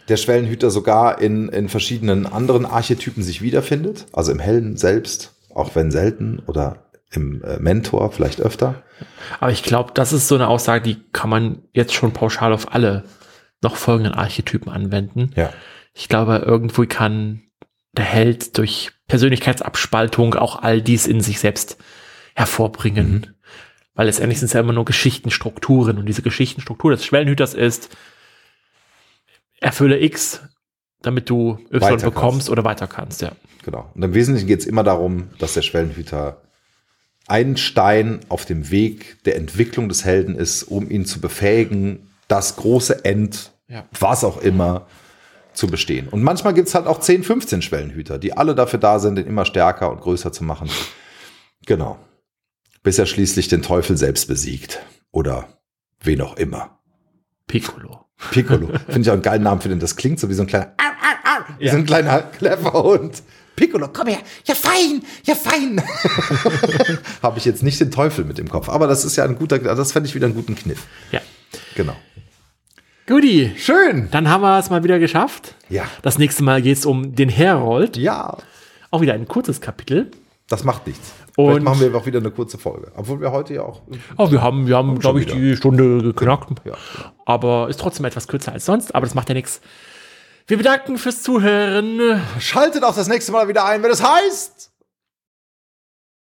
Speaker 3: der Schwellenhüter sogar in, in verschiedenen anderen Archetypen sich wiederfindet. Also im Helden selbst, auch wenn selten, oder im äh, Mentor vielleicht öfter.
Speaker 2: aber ich glaube, das ist so eine Aussage, die kann man jetzt schon pauschal auf alle noch folgenden Archetypen anwenden.
Speaker 3: Ja.
Speaker 2: Ich glaube, irgendwo kann der Held durch Persönlichkeitsabspaltung auch all dies in sich selbst hervorbringen.
Speaker 3: Mhm.
Speaker 2: Weil letztendlich sind es ja immer nur Geschichtenstrukturen und diese Geschichtenstruktur des Schwellenhüters ist, erfülle X, damit du Y
Speaker 3: Weiter
Speaker 2: bekommst
Speaker 3: kannst.
Speaker 2: oder weiter kannst, ja.
Speaker 3: Genau. Und im Wesentlichen geht es immer darum, dass der Schwellenhüter ein Stein auf dem Weg der Entwicklung des Helden ist, um ihn zu befähigen, das große End,
Speaker 2: Ja.
Speaker 3: was auch immer, zu bestehen. Und manchmal gibt es halt auch 10, 15 Schwellenhüter, die alle dafür da sind, den immer stärker und größer zu machen. Genau. Bis er schließlich den Teufel selbst besiegt. Oder wen auch immer.
Speaker 2: Piccolo.
Speaker 3: Piccolo. Finde ich auch einen geilen Namen für den. Das klingt so wie so ein kleiner,
Speaker 2: Ja.
Speaker 3: so ein kleiner Klefferhund. Piccolo, komm her. Ja, fein. Ja, fein. Habe ich jetzt nicht den Teufel mit im Kopf. Aber das ist ja ein guter, das fände ich wieder einen guten Kniff.
Speaker 2: Ja.
Speaker 3: Genau.
Speaker 2: Guti,
Speaker 3: Schön.
Speaker 2: dann haben wir es mal wieder geschafft.
Speaker 3: Ja.
Speaker 2: Das nächste Mal geht es um den Herold.
Speaker 3: Ja.
Speaker 2: Auch wieder ein kurzes Kapitel.
Speaker 3: Das macht nichts.
Speaker 2: Und-
Speaker 3: Vielleicht machen wir auch wieder eine kurze Folge. Obwohl wir heute ja auch.
Speaker 2: Oh, wir haben, wir haben, glaube ich,
Speaker 3: wieder.
Speaker 2: die Stunde geknackt.
Speaker 3: Ja.
Speaker 2: Aber ist trotzdem etwas kürzer als sonst, aber das macht ja nichts. Wir bedanken fürs Zuhören.
Speaker 3: Schaltet auch das nächste Mal wieder ein, wenn es heißt.